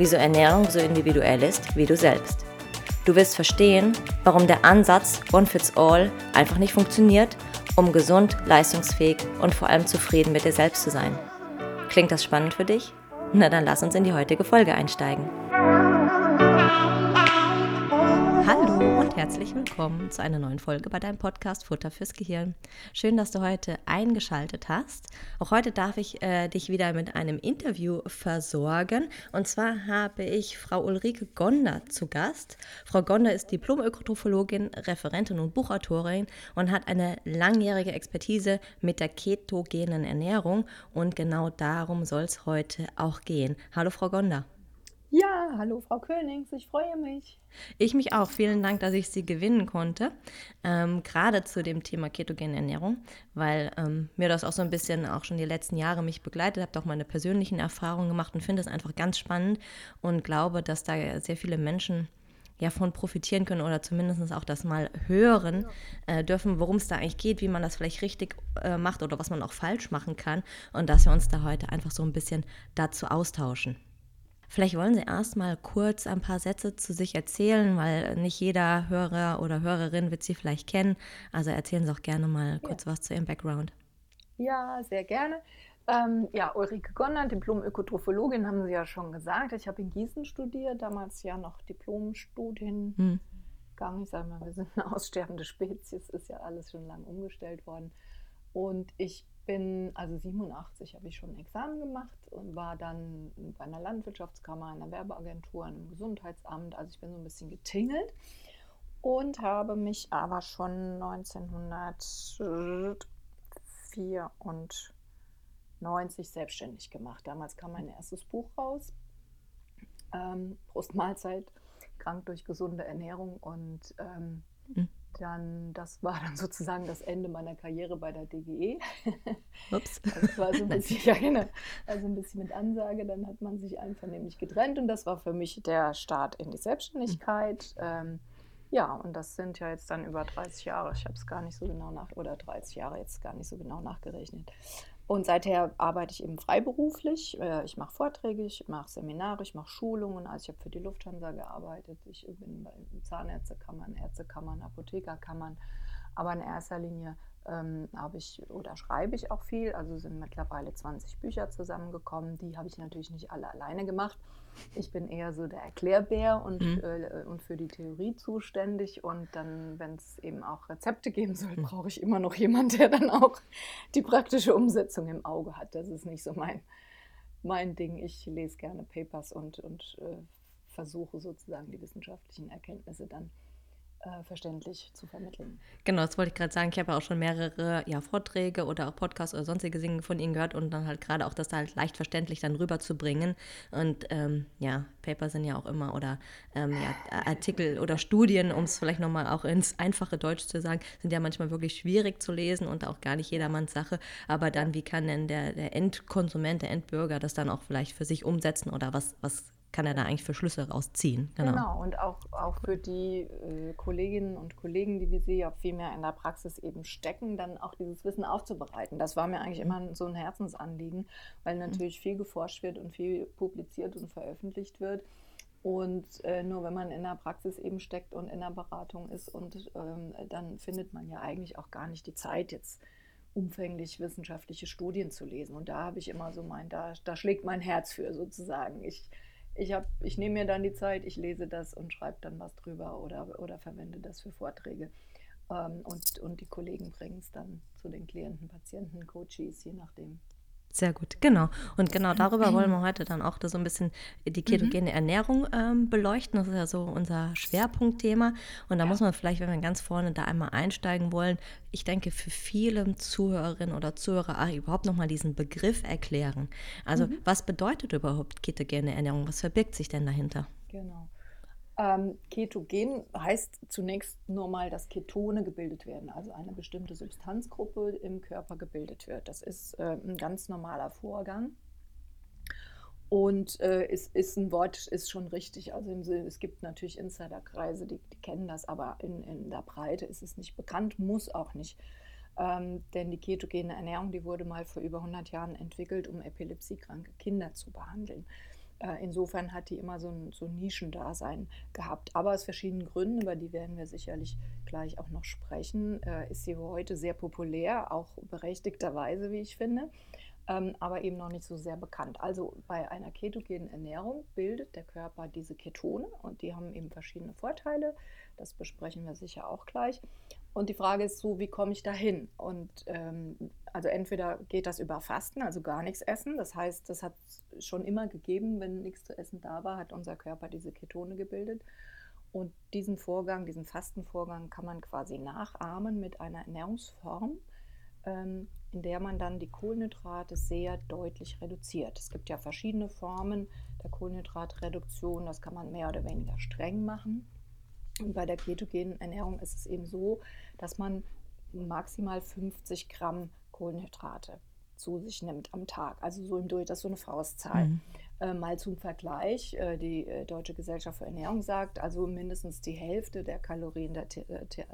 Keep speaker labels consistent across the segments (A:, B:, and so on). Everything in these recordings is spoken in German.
A: wieso Ernährung so individuell ist wie du selbst. Du wirst verstehen, warum der Ansatz One Fits All einfach nicht funktioniert, um gesund, leistungsfähig und vor allem zufrieden mit dir selbst zu sein. Klingt das spannend für dich? Na dann lass uns in die heutige Folge einsteigen. Herzlich willkommen zu einer neuen Folge bei deinem Podcast Futter fürs Gehirn. Schön, dass du heute eingeschaltet hast. Auch heute darf ich äh, dich wieder mit einem Interview versorgen. Und zwar habe ich Frau Ulrike Gonder zu Gast. Frau Gonder ist Diplom-Ökotrophologin, Referentin und Buchautorin und hat eine langjährige Expertise mit der ketogenen Ernährung. Und genau darum soll es heute auch gehen. Hallo, Frau Gonder.
B: Ja, hallo Frau Königs, ich freue mich.
A: Ich mich auch. Vielen Dank, dass ich Sie gewinnen konnte. Ähm, gerade zu dem Thema ketogene Ernährung, weil ähm, mir das auch so ein bisschen auch schon die letzten Jahre mich begleitet, habe auch meine persönlichen Erfahrungen gemacht und finde es einfach ganz spannend und glaube, dass da sehr viele Menschen ja von profitieren können oder zumindest auch das mal hören äh, dürfen, worum es da eigentlich geht, wie man das vielleicht richtig äh, macht oder was man auch falsch machen kann und dass wir uns da heute einfach so ein bisschen dazu austauschen. Vielleicht wollen Sie erst mal kurz ein paar Sätze zu sich erzählen, weil nicht jeder Hörer oder Hörerin wird Sie vielleicht kennen. Also erzählen Sie auch gerne mal kurz ja. was zu Ihrem Background.
B: Ja, sehr gerne. Ähm, ja, Ulrike Gonder, Diplom-Ökotrophologin, haben Sie ja schon gesagt. Ich habe in Gießen studiert, damals ja noch Diplomstudien. Hm. Ich sage mal, wir sind eine aussterbende Spezies, ist ja alles schon lang umgestellt worden. Und ich bin, also 87 habe ich schon ein Examen gemacht und war dann bei einer Landwirtschaftskammer, einer Werbeagentur, einem Gesundheitsamt. Also ich bin so ein bisschen getingelt und habe mich aber schon 1994 selbstständig gemacht. Damals kam mein erstes Buch raus, ähm, Brustmahlzeit, krank durch gesunde Ernährung und ähm, mhm dann, das war dann sozusagen das Ende meiner Karriere bei der DGE. Ups. Das war so ein bisschen, ja, genau, also ein bisschen mit Ansage. Dann hat man sich einvernehmlich getrennt und das war für mich der Start in die Selbstständigkeit. Ähm, ja, und das sind ja jetzt dann über 30 Jahre. Ich habe es gar nicht so genau nach, oder 30 Jahre jetzt gar nicht so genau nachgerechnet. Und seither arbeite ich eben freiberuflich. Äh, ich mache Vorträge, ich mache Seminare, ich mache Schulungen. Also ich habe für die Lufthansa gearbeitet. Ich bin bei Zahnärztekammern, Ärztekammern, Apothekerkammern. Aber in erster Linie ähm, habe ich oder schreibe ich auch viel. Also sind mittlerweile 20 Bücher zusammengekommen. Die habe ich natürlich nicht alle alleine gemacht. Ich bin eher so der Erklärbär und, mhm. äh, und für die Theorie zuständig. Und dann, wenn es eben auch Rezepte geben soll, mhm. brauche ich immer noch jemanden, der dann auch die praktische Umsetzung im Auge hat. Das ist nicht so mein, mein Ding. Ich lese gerne Papers und, und äh, versuche sozusagen die wissenschaftlichen Erkenntnisse dann äh, verständlich zu vermitteln.
A: Genau, das wollte ich gerade sagen. Ich habe ja auch schon mehrere ja, Vorträge oder auch Podcasts oder sonstige Dinge von Ihnen gehört und dann halt gerade auch das halt leicht verständlich dann rüberzubringen. Und ähm, ja, Paper sind ja auch immer oder ähm, ja, Artikel oder Studien, um es vielleicht nochmal auch ins einfache Deutsch zu sagen, sind ja manchmal wirklich schwierig zu lesen und auch gar nicht jedermanns Sache. Aber dann, wie kann denn der, der Endkonsument, der Endbürger das dann auch vielleicht für sich umsetzen oder was, was kann er da eigentlich für Schlüsse rausziehen.
B: Genau, genau. und auch, auch für die äh, Kolleginnen und Kollegen, die wie Sie ja viel mehr in der Praxis eben stecken, dann auch dieses Wissen aufzubereiten. Das war mir eigentlich immer so ein Herzensanliegen, weil mhm. natürlich viel geforscht wird und viel publiziert und veröffentlicht wird. Und äh, nur wenn man in der Praxis eben steckt und in der Beratung ist, und ähm, dann findet man ja eigentlich auch gar nicht die Zeit jetzt umfänglich wissenschaftliche Studien zu lesen. Und da habe ich immer so mein, da, da schlägt mein Herz für sozusagen. Ich ich, ich nehme mir dann die Zeit, ich lese das und schreibe dann was drüber oder, oder verwende das für Vorträge. Ähm, und, und die Kollegen bringen es dann zu den Klienten, Patienten, Coaches, je nachdem.
A: Sehr gut, genau. Und genau darüber wollen wir heute dann auch so ein bisschen die ketogene mhm. Ernährung ähm, beleuchten. Das ist ja so unser Schwerpunktthema. Und da ja. muss man vielleicht, wenn wir ganz vorne da einmal einsteigen wollen, ich denke, für viele Zuhörerinnen oder Zuhörer ach, überhaupt nochmal diesen Begriff erklären. Also, mhm. was bedeutet überhaupt ketogene Ernährung? Was verbirgt sich denn dahinter?
B: Genau. Ähm, Ketogen heißt zunächst nur mal, dass Ketone gebildet werden, also eine bestimmte Substanzgruppe im Körper gebildet wird. Das ist äh, ein ganz normaler Vorgang. Und äh, es ist ein Wort, ist schon richtig. Also es gibt natürlich Insiderkreise, die, die kennen das, aber in, in, der Breite ist es nicht bekannt, muss auch nicht. Ähm, denn die ketogene Ernährung, die wurde mal vor über 100 Jahren entwickelt, um epilepsiekranke Kinder zu behandeln. Äh, insofern hat die immer so ein, so ein Nischendasein gehabt. Aber aus verschiedenen Gründen, über die werden wir sicherlich gleich auch noch sprechen, äh, ist sie heute sehr populär, auch berechtigterweise, wie ich finde, ähm, aber eben noch nicht so sehr bekannt. Also bei einer ketogenen Ernährung bildet der Körper diese Ketone und die haben eben verschiedene Vorteile. Das besprechen wir sicher auch gleich. Und die Frage ist so, wie komme ich dahin? Und ähm, also entweder geht das über Fasten, also gar nichts essen. Das heißt, das hat schon immer gegeben, wenn nichts zu essen da war, hat unser Körper diese Ketone gebildet. Und diesen Vorgang, diesen Fastenvorgang kann man quasi nachahmen mit einer Ernährungsform, ähm, in der man dann die Kohlenhydrate sehr deutlich reduziert. Es gibt ja verschiedene Formen der Kohlenhydratreduktion. Das kann man mehr oder weniger streng machen. Und bei der ketogenen Ernährung ist es eben so, dass man maximal 50 Gramm Kohlenhydrate zu sich nimmt am Tag. Also so im Durch, das ist so eine Faustzahl. Mhm. Äh, mal zum Vergleich, äh, die äh, Deutsche Gesellschaft für Ernährung sagt, also mindestens die Hälfte der Kalorien, der äh, äh,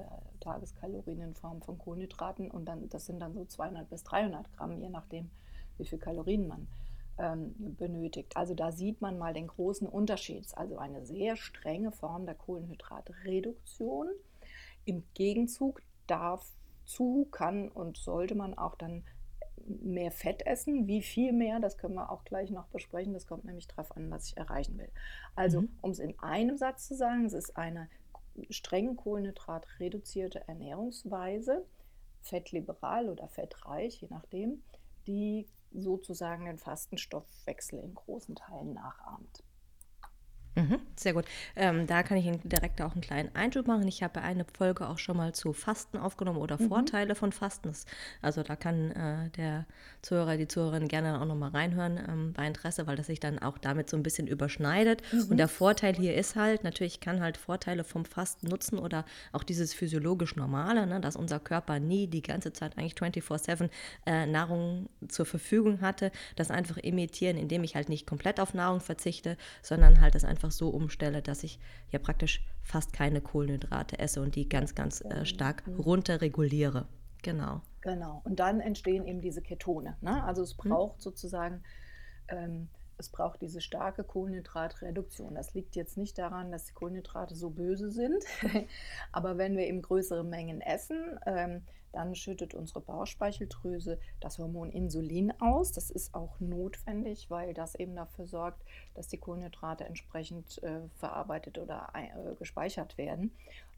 B: Tageskalorien in Form von Kohlenhydraten und dann, das sind dann so 200 bis 300 Gramm, je nachdem, wie viel Kalorien man benötigt. Also da sieht man mal den großen Unterschied. Also eine sehr strenge Form der Kohlenhydratreduktion. Im Gegenzug dazu kann und sollte man auch dann mehr Fett essen. Wie viel mehr, das können wir auch gleich noch besprechen. Das kommt nämlich darauf an, was ich erreichen will. Also, mhm. um es in einem Satz zu sagen, es ist eine streng kohlenhydratreduzierte Ernährungsweise, fettliberal oder fettreich, je nachdem, die sozusagen den Fastenstoffwechsel in großen Teilen nachahmt.
A: Mhm, sehr gut. Ähm, da kann ich Ihnen direkt auch einen kleinen Einschub machen. Ich habe eine Folge auch schon mal zu Fasten aufgenommen oder mhm. Vorteile von Fasten. Also da kann äh, der Zuhörer, die Zuhörerin gerne auch nochmal reinhören ähm, bei Interesse, weil das sich dann auch damit so ein bisschen überschneidet. Mhm. Und der Vorteil hier ist halt, natürlich kann halt Vorteile vom Fasten nutzen oder auch dieses physiologisch Normale, ne, dass unser Körper nie die ganze Zeit eigentlich 24-7 äh, Nahrung zur Verfügung hatte, das einfach imitieren, indem ich halt nicht komplett auf Nahrung verzichte, sondern halt das einfach einfach so umstelle, dass ich ja praktisch fast keine Kohlenhydrate esse und die ganz, ganz äh, stark mhm. runterreguliere. Genau.
B: Genau. Und dann entstehen eben diese Ketone. Ne? Also es mhm. braucht mhm. sozusagen, ähm, es braucht diese starke Kohlenhydratreduktion. Das liegt jetzt nicht daran, dass die Kohlenhydrate so böse sind, aber wenn wir eben größere Mengen essen, ähm, dann schüttet unsere Bauchspeicheldrüse das Hormon Insulin aus. Das ist auch notwendig, weil das eben dafür sorgt, dass die Kohlenhydrate entsprechend äh, verarbeitet oder äh, gespeichert werden.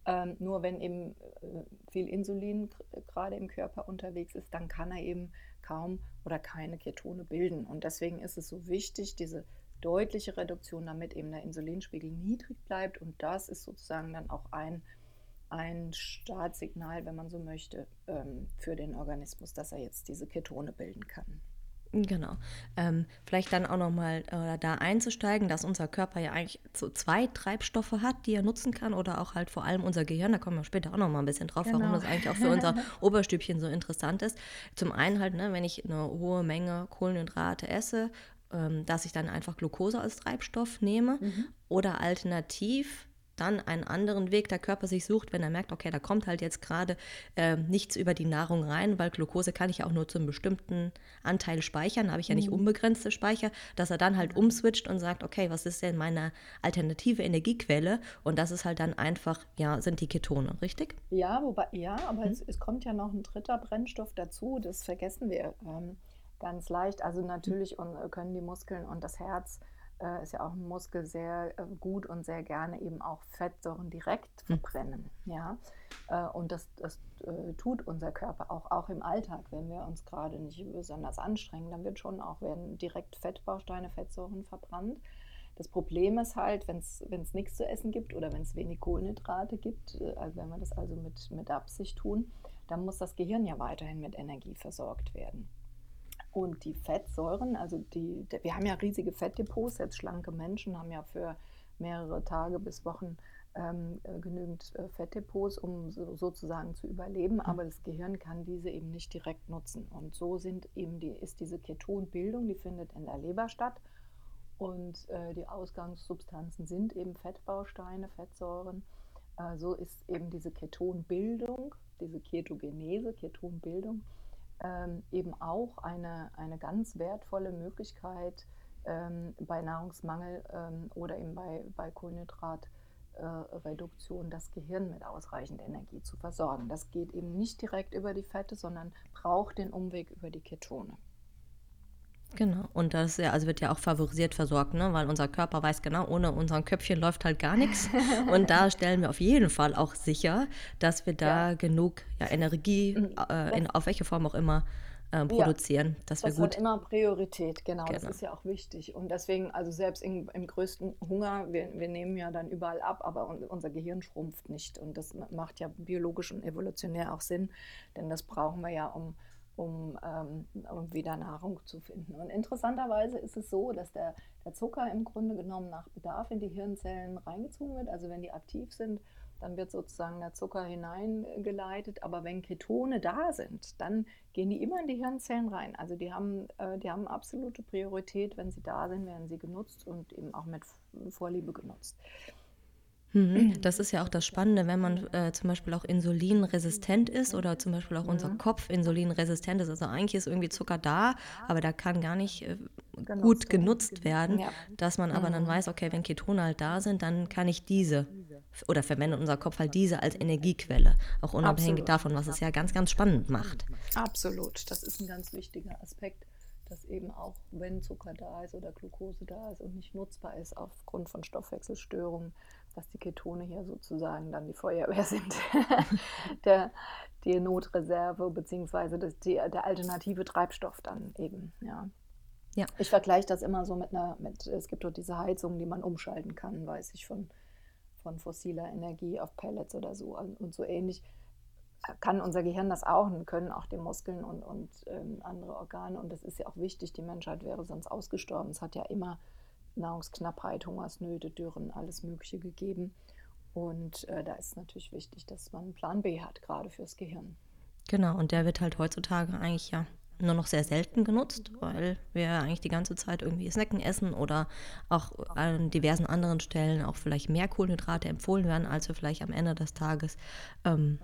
B: Ähm, nur wenn eben äh, viel Insulin gerade im Körper unterwegs ist, dann kann er eben kaum oder keine Ketone bilden. Und deswegen ist es so wichtig, diese deutliche Reduktion, damit eben der Insulinspiegel niedrig bleibt. Und das ist sozusagen dann auch ein ein Startsignal, wenn man so möchte, ähm, für den Organismus, dass er jetzt diese Ketone bilden kann.
A: Genau. Ähm, vielleicht dann auch nochmal äh, da einzusteigen, dass unser Körper ja eigentlich so zwei Treibstoffe hat, die er nutzen kann oder auch halt vor allem unser Gehirn, da kommen wir später auch nochmal ein bisschen drauf, genau. warum das eigentlich auch für unser Oberstübchen so interessant ist. Zum einen halt, ne, wenn ich eine hohe Menge Kohlenhydrate esse, ähm, dass ich dann einfach Glucose als Treibstoff nehme mhm. oder alternativ dann einen anderen Weg der Körper sich sucht, wenn er merkt, okay, da kommt halt jetzt gerade äh, nichts über die Nahrung rein, weil Glucose kann ich ja auch nur zu einem bestimmten Anteil speichern, habe ich ja nicht mhm. unbegrenzte Speicher, dass er dann halt umswitcht und sagt, okay, was ist denn meine alternative Energiequelle? Und das ist halt dann einfach, ja, sind die Ketone, richtig?
B: Ja, wobei, ja, aber mhm. es, es, kommt ja noch ein dritter Brennstoff dazu, das vergessen wir ähm, ganz leicht. Also natürlich mhm. können die Muskeln und das Herz äh, ist ja auch ein Muskel sehr äh, gut und sehr gerne eben auch Fettsäuren direkt hm. verbrennen. Mhm. Ja? Äh, und das, das äh, tut unser Körper auch, auch im Alltag, wenn wir uns gerade nicht besonders anstrengen, dann wird schon auch werden direkt Fettbausteine, Fettsäuren verbrannt. Das Problem ist halt, wenn es nichts zu essen gibt oder wenn es wenig Kohlenhydrate gibt, äh, also wenn wir das also mit, mit Absicht tun, dann muss das Gehirn ja weiterhin mit Energie versorgt werden. Und die Fettsäuren, also die, wir haben ja riesige Fettdepots, jetzt schlanke Menschen haben ja für mehrere Tage bis Wochen ähm, äh, genügend äh, Fettdepots, um so, sozusagen zu überleben, mhm. aber das Gehirn kann diese eben nicht direkt nutzen. Und so sind eben die, ist diese Ketonbildung, die findet in der Leber statt. Und äh, die Ausgangssubstanzen sind eben Fettbausteine, Fettsäuren. Äh, so ist eben diese Ketonbildung, diese Ketogenese, Ketonbildung, ähm, eben auch eine, eine ganz wertvolle Möglichkeit ähm, bei Nahrungsmangel ähm, oder eben bei, bei Kohlenhydrat äh, das Gehirn mit ausreichend Energie zu versorgen. Das geht eben nicht direkt über die Fette, sondern braucht den Umweg über die Ketone.
A: Genau, und das ja, also wird ja auch favorisiert versorgt, ne? weil unser Körper weiß genau, ohne unser Köpfchen läuft halt gar nichts. Und da stellen wir auf jeden Fall auch sicher, dass wir da ja. genug ja, Energie, mhm. äh, in, auf welche Form auch immer, äh, produzieren. Ja, dass
B: das
A: wir gut
B: hat immer Priorität, genau, genau, Das ist ja auch wichtig. Und deswegen, also selbst in, im größten Hunger, wir, wir nehmen ja dann überall ab, aber unser Gehirn schrumpft nicht. Und das macht ja biologisch und evolutionär auch Sinn, denn das brauchen wir ja, um, um, ähm, um wieder Nahrung zu finden. Und interessanterweise ist es so, dass der, der Zucker im Grunde genommen nach Bedarf in die Hirnzellen reingezogen wird. Also wenn die aktiv sind, dann wird sozusagen der Zucker hineingeleitet. Aber wenn Ketone da sind, dann gehen die immer in die Hirnzellen rein. Also die haben, äh, die haben absolute Priorität. Wenn sie da sind, werden sie genutzt und eben auch mit Vorliebe genutzt.
A: Mhm. Das ist ja auch das Spannende, wenn man äh, zum Beispiel auch insulinresistent ist oder zum Beispiel auch unser Kopf insulinresistent ist. Also eigentlich ist irgendwie Zucker da, aber der kann gar nicht äh, gut genutzt werden, ja. dass man aber dann mhm. weiß, okay, wenn Ketone halt da sind, dann kann ich diese oder verwendet unser Kopf halt diese als Energiequelle, auch unabhängig Absolut. davon, was es ja ganz, ganz spannend macht.
B: Absolut, das ist ein ganz wichtiger Aspekt dass eben auch, wenn Zucker da ist oder Glucose da ist und nicht nutzbar ist aufgrund von Stoffwechselstörungen, dass die Ketone hier sozusagen dann die Feuerwehr sind, der, die Notreserve beziehungsweise das, die, der alternative Treibstoff dann eben, ja. Ja. Ich vergleiche das immer so mit einer, mit, es gibt dort diese Heizung, die man umschalten kann, weiß ich, von, von fossiler Energie auf Pellets oder so und so ähnlich kann unser Gehirn das auch und können auch die Muskeln und, und ähm, andere Organe. Und das ist ja auch wichtig, die Menschheit wäre sonst ausgestorben. Es hat ja immer Nahrungsknappheit, Hungersnöte, Dürren, alles Mögliche gegeben. Und äh, da ist natürlich wichtig, dass man einen Plan B hat, gerade fürs Gehirn.
A: Genau, und der wird halt heutzutage eigentlich ja nur noch sehr selten genutzt, weil wir eigentlich die ganze Zeit irgendwie Snacken essen oder auch an diversen anderen Stellen auch vielleicht mehr Kohlenhydrate empfohlen werden, als wir vielleicht am Ende des Tages ähm,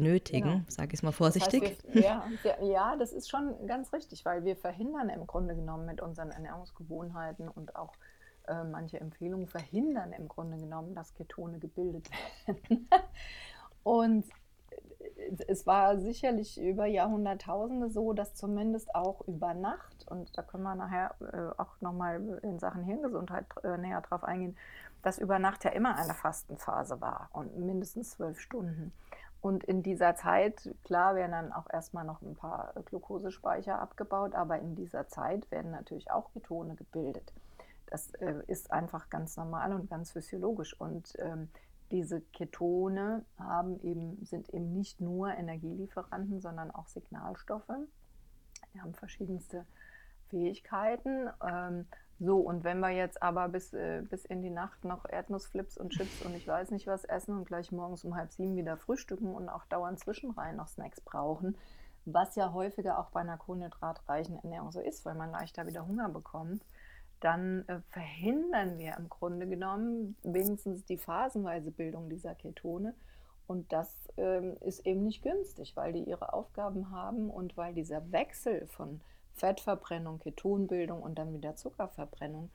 A: benötigen, genau. sage ich es mal vorsichtig. Das
B: heißt, wir, ja, ja, das ist schon ganz richtig, weil wir verhindern im Grunde genommen mit unseren Ernährungsgewohnheiten und auch äh, manche Empfehlungen verhindern im Grunde genommen, dass Ketone gebildet werden. und es war sicherlich über Jahrhunderttausende so, dass zumindest auch über Nacht, und da können wir nachher äh, auch nochmal in Sachen Hirngesundheit äh, näher drauf eingehen, dass über Nacht ja immer eine Fastenphase war und mindestens zwölf Stunden. Und in dieser Zeit, klar, werden dann auch erstmal noch ein paar Glukosespeicher abgebaut, aber in dieser Zeit werden natürlich auch Ketone gebildet. Das äh, ist einfach ganz normal und ganz physiologisch. Und ähm, diese Ketone haben eben, sind eben nicht nur Energielieferanten, sondern auch Signalstoffe. Die haben verschiedenste Fähigkeiten. Ähm, so, und wenn wir jetzt aber bis, äh, bis in die Nacht noch Erdnussflips und Chips und ich weiß nicht was essen und gleich morgens um halb sieben wieder frühstücken und auch dauernd zwischenrein noch Snacks brauchen, was ja häufiger auch bei einer kohlenhydratreichen Ernährung so ist, weil man leichter wieder Hunger bekommt, dann äh, verhindern wir im Grunde genommen wenigstens die phasenweise Bildung dieser Ketone. Und das ähm, ist eben nicht günstig, weil die ihre Aufgaben haben und weil dieser Wechsel von Fettverbrennung, Ketonbildung und dann wieder Zuckerverbrennung.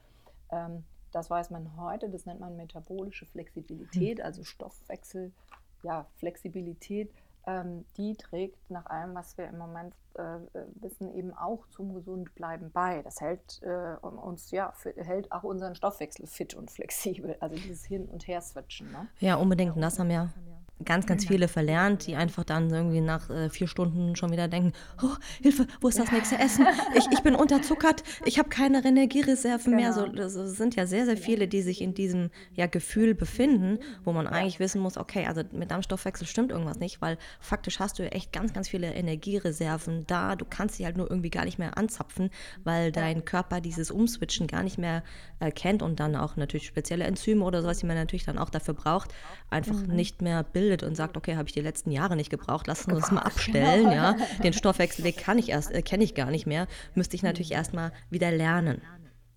B: Ähm, das weiß man heute, das nennt man metabolische Flexibilität, hm. also Stoffwechsel, ja, Flexibilität. Ähm, die trägt nach allem, was wir im Moment äh, wissen, eben auch zum Gesundbleiben bei. Das hält äh, uns, ja, hält auch unseren Stoffwechsel fit und flexibel, also dieses Hin- und Her-Switchen. Ne?
A: Ja, unbedingt. Und das haben ja ganz, ganz viele verlernt, die einfach dann irgendwie nach äh, vier Stunden schon wieder denken, oh, Hilfe, wo ist das nächste Essen? Ich, ich bin unterzuckert, ich habe keine Energiereserven genau. mehr. So, das sind ja sehr, sehr viele, die sich in diesem ja, Gefühl befinden, wo man eigentlich wissen muss, okay, also mit deinem Stoffwechsel stimmt irgendwas nicht, weil faktisch hast du echt ganz, ganz viele Energiereserven da. Du kannst sie halt nur irgendwie gar nicht mehr anzapfen, weil dein Körper dieses Umswitchen gar nicht mehr äh, kennt und dann auch natürlich spezielle Enzyme oder sowas, die man natürlich dann auch dafür braucht, einfach mhm. nicht mehr bildet und sagt, okay, habe ich die letzten Jahre nicht gebraucht, lass uns das mal abstellen, genau. ja. Den Stoffwechselweg kann ich erst, äh, kenne ich gar nicht mehr, müsste ich natürlich erstmal wieder lernen.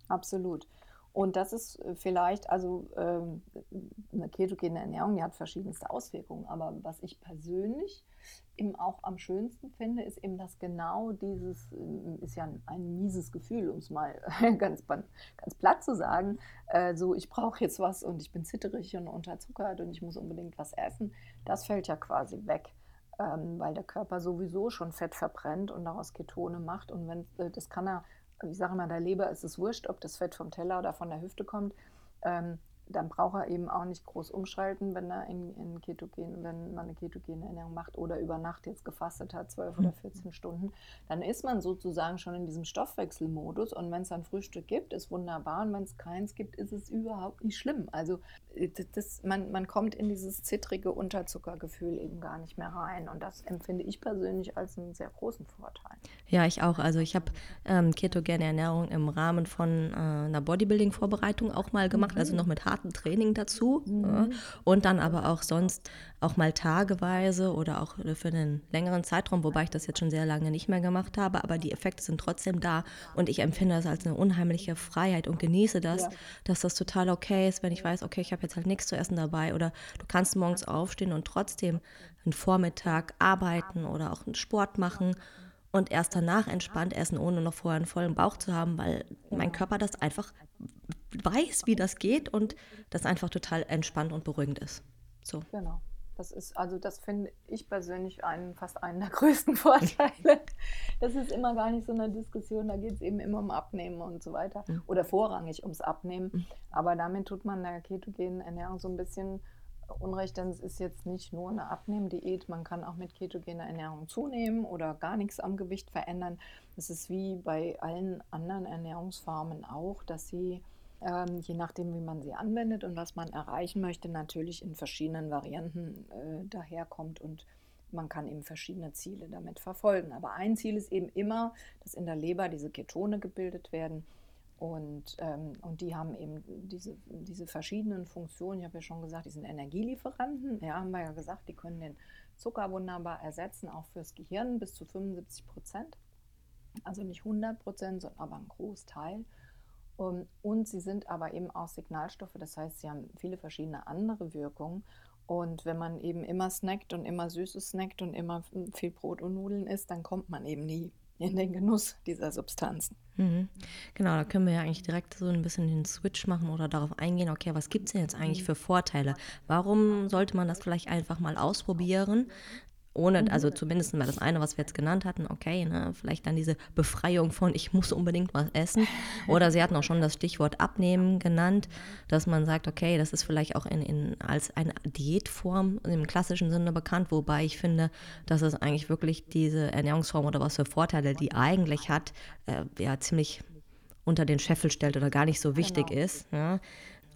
B: Absolut. Und das ist äh, vielleicht, also ähm, eine ketogene Ernährung, die hat verschiedenste Auswirkungen. Aber was ich persönlich eben auch am schönsten finde, ist eben, dass genau dieses, äh, ist ja ein, ein mieses Gefühl, um es mal ganz, ganz platt zu sagen, äh, so ich brauche jetzt was und ich bin zitterig und unterzuckert und ich muss unbedingt was essen, das fällt ja quasi weg. Ähm, weil der Körper sowieso schon Fett verbrennt und daraus Ketone macht. Und wenn äh, das kann er ich sage immer, der Leber ist es wurscht, ob das Fett vom Teller oder von der Hüfte kommt. Ähm, dann braucht er eben auch nicht groß umschalten, wenn er in, in Ketogen, wenn man eine ketogene Ernährung macht oder über Nacht jetzt gefastet hat, 12 oder 14 mhm. Stunden, dann ist man sozusagen schon in diesem Stoffwechselmodus und wenn es ein Frühstück gibt, ist wunderbar und wenn es keins gibt, ist es überhaupt nicht schlimm. Also äh, das, man, man kommt in dieses zittrige Unterzuckergefühl eben gar nicht mehr rein und das empfinde ich persönlich als einen sehr großen Vorteil.
A: Ja, ich auch. Also ich habe ähm, ketogene Ernährung im Rahmen von äh, einer Bodybuilding-Vorbereitung auch mal gemacht, mhm. also noch mit harten Training dazu. Mhm. Und dann aber auch sonst auch mal tageweise oder auch für einen längeren Zeitraum, wobei ich das jetzt schon sehr lange nicht mehr gemacht habe. Aber die Effekte sind trotzdem da und ich empfinde das als eine unheimliche Freiheit und genieße das, ja. dass das total okay ist, wenn ich weiß, okay, ich habe jetzt halt nichts zu essen dabei oder du kannst morgens aufstehen und trotzdem einen Vormittag arbeiten oder auch einen Sport machen und erst danach entspannt essen, ohne noch vorher einen vollen Bauch zu haben, weil mein Körper das einfach weiß, wie das geht und das einfach total entspannt und beruhigend ist. So.
B: Genau. Das ist, also das finde ich persönlich einen, fast einen der größten Vorteile. Das ist immer gar nicht so eine Diskussion, da geht es eben immer um Abnehmen und so weiter. Oder vorrangig ums Abnehmen. Mhm. Aber damit tut man der ketogenen Ernährung so ein bisschen Unrecht, denn es ist jetzt nicht nur eine Abnehmdiät, man kann auch mit ketogener Ernährung zunehmen oder gar nichts am Gewicht verändern. Es ist wie bei allen anderen Ernährungsformen auch, dass sie, ähm, je nachdem, wie man sie anwendet und was man erreichen möchte, natürlich in verschiedenen Varianten äh, daherkommt und man kann eben verschiedene Ziele damit verfolgen. Aber ein Ziel ist eben immer, dass in der Leber diese Ketone gebildet werden und, ähm, und die haben eben diese, diese verschiedenen Funktionen. Ich habe ja schon gesagt, die sind Energielieferanten. Ja, haben wir ja gesagt, die können den Zucker wunderbar ersetzen, auch fürs Gehirn bis zu 75 Prozent. Also nicht 100 Prozent, sondern aber ein Großteil. Und, und sie sind aber eben auch Signalstoffe, das heißt, sie haben viele verschiedene andere Wirkungen. Und wenn man eben immer snackt und immer Süßes snackt und immer viel Brot und Nudeln isst, dann kommt man eben nie in den Genuss dieser Substanzen.
A: Mhm. Genau, da können wir ja eigentlich direkt so ein bisschen den Switch machen oder darauf eingehen, okay, was gibt es denn jetzt eigentlich für Vorteile? Warum sollte man das vielleicht einfach mal ausprobieren? Ohne, mhm. also zumindest mal das eine, was wir jetzt genannt hatten, okay, ne, vielleicht dann diese Befreiung von, ich muss unbedingt was essen. Oder sie hatten auch schon das Stichwort Abnehmen genannt, dass man sagt, okay, das ist vielleicht auch in, in, als eine Diätform im klassischen Sinne bekannt, wobei ich finde, dass es eigentlich wirklich diese Ernährungsform oder was für Vorteile die eigentlich hat, äh, ja, ziemlich unter den Scheffel stellt oder gar nicht so wichtig genau. ist. Ja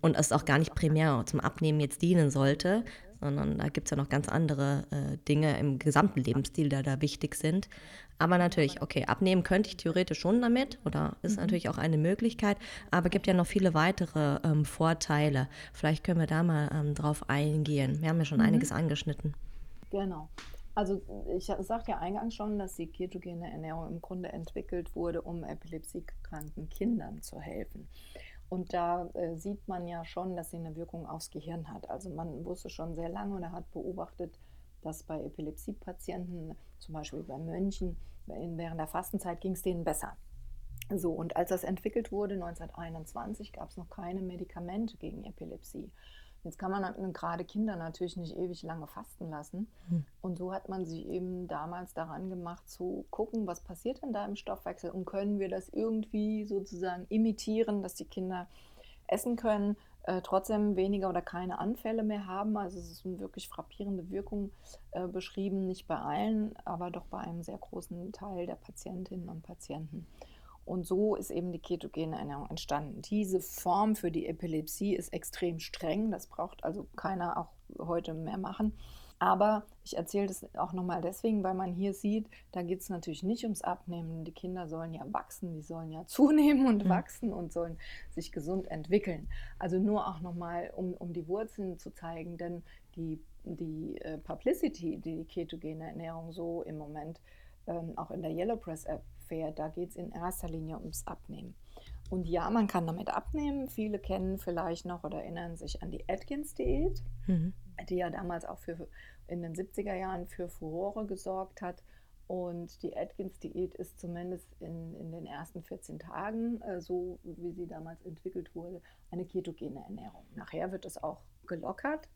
A: und es auch gar nicht primär zum Abnehmen jetzt dienen sollte, sondern da gibt es ja noch ganz andere äh, Dinge im gesamten Lebensstil, die da wichtig sind. Aber natürlich, okay, abnehmen könnte ich theoretisch schon damit oder ist mhm. natürlich auch eine Möglichkeit, aber gibt ja noch viele weitere ähm, Vorteile. Vielleicht können wir da mal ähm, drauf eingehen. Wir haben ja schon mhm. einiges angeschnitten.
B: Genau. Also ich sagte ja eingangs schon, dass die ketogene Ernährung im Grunde entwickelt wurde, um epilepsiekranken Kindern zu helfen. Und da äh, sieht man ja schon, dass sie eine Wirkung aufs Gehirn hat. Also man wusste schon sehr lange oder hat beobachtet, dass bei Epilepsiepatienten, zum Beispiel bei Mönchen, während der Fastenzeit ging es denen besser. So, und als das entwickelt wurde, 1921, gab es noch keine Medikamente gegen Epilepsie. Jetzt kann man gerade Kinder natürlich nicht ewig lange fasten lassen. Mhm. Und so hat man sich eben damals daran gemacht, zu gucken, was passiert denn da im Stoffwechsel und können wir das irgendwie sozusagen imitieren, dass die Kinder essen können. äh, trotzdem weniger oder keine Anfälle mehr haben. Also es ist eine wirklich frappierende Wirkung äh, beschrieben, nicht bei allen, aber doch bei einem sehr großen Teil der Patientinnen und Patienten. Und so ist eben die ketogene Ernährung entstanden. Diese Form für die Epilepsie ist extrem streng. Das braucht also keiner auch heute mehr machen. Aber ich erzähle das auch nochmal deswegen, weil man hier sieht, da geht es natürlich nicht ums Abnehmen. Die Kinder sollen ja wachsen, die sollen ja zunehmen und mhm. wachsen und sollen sich gesund entwickeln. Also nur auch nochmal, um, um die Wurzeln zu zeigen, denn die, die äh, Publicity, die die ketogene Ernährung so im Moment ähm, auch in der Yellow Press erfährt, da geht es in erster Linie ums Abnehmen. Und ja, man kann damit abnehmen. Viele kennen vielleicht noch oder erinnern sich an die Atkins-Diät. Mhm die ja damals auch für, in den 70er Jahren für Furore gesorgt hat. Und die Atkins-Diät ist zumindest in, in den ersten 14 Tagen, äh, so wie sie damals entwickelt wurde, eine ketogene Ernährung. Nachher wird es auch gelockert,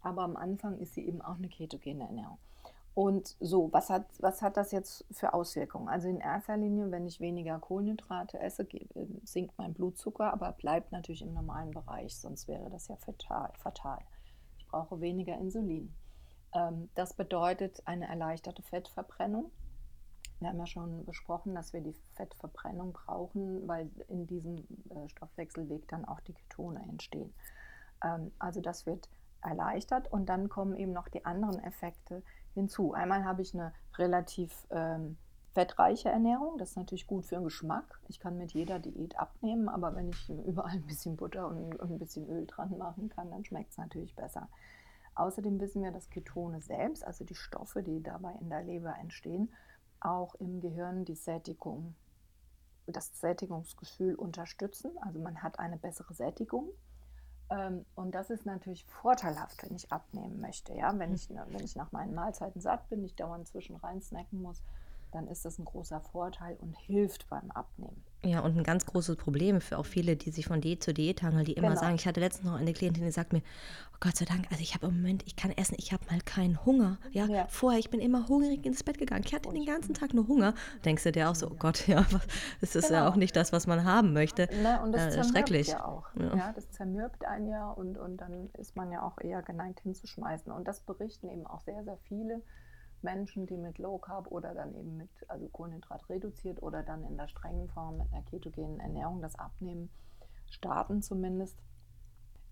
B: aber am Anfang ist sie eben auch eine ketogene Ernährung. Und so, was hat, was hat das jetzt für Auswirkungen? Also in erster Linie, wenn ich weniger Kohlenhydrate esse, sinkt mein Blutzucker, aber bleibt natürlich im normalen Bereich, sonst wäre das ja fatal. fatal brauche weniger Insulin. Ähm, das bedeutet eine erleichterte Fettverbrennung. Wir haben ja schon besprochen, dass wir die Fettverbrennung brauchen, weil in diesem äh, Stoffwechselweg dann auch die Ketone entstehen. Ähm, also das wird erleichtert und dann kommen eben noch die anderen Effekte hinzu. Einmal habe ich eine relativ ähm, fettreiche Ernährung, das ist natürlich gut für den Geschmack. Ich kann mit jeder Diät abnehmen, aber wenn ich überall ein bisschen Butter und ein bisschen Öl dran machen kann, dann schmeckt es natürlich besser. Außerdem wissen wir, dass Ketone selbst, also die Stoffe, die dabei in der Leber entstehen, auch im Gehirn die Sättigung, das Sättigungsgefühl unterstützen. Also man hat eine bessere Sättigung. Ähm, und das ist natürlich vorteilhaft, wenn ich abnehmen möchte. Ja? Wenn, ich, wenn ich nach meinen Mahlzeiten satt bin, nicht dauernd zwischen rein snacken muss, dann ist das ein großer Vorteil und hilft beim Abnehmen.
A: Ja, und ein ganz großes Problem für auch viele, die sich von Diät zu Diät hangeln, die immer genau. sagen, ich hatte letztens noch eine Klientin, die sagt mir, oh Gott sei Dank, also ich habe im Moment, ich kann essen, ich habe mal keinen Hunger. Ja, ja, vorher, ich bin immer hungrig ins Bett gegangen. Ich hatte den ganzen Tag nur Hunger. Denkst du dir auch so, oh Gott, ja, das ist genau. ja auch nicht das, was man haben möchte.
B: Ne, und das äh, schrecklich. ja auch. Ja. ja. das zermürbt einen ja und, und dann ist man ja auch eher geneigt hinzuschmeißen. Und das berichten eben auch sehr, sehr viele Menschen, die mit Low Carb oder dann eben mit also Kohlenhydrat reduziert oder dann in der strengen Form mit einer ketogenen Ernährung das Abnehmen starten zumindest,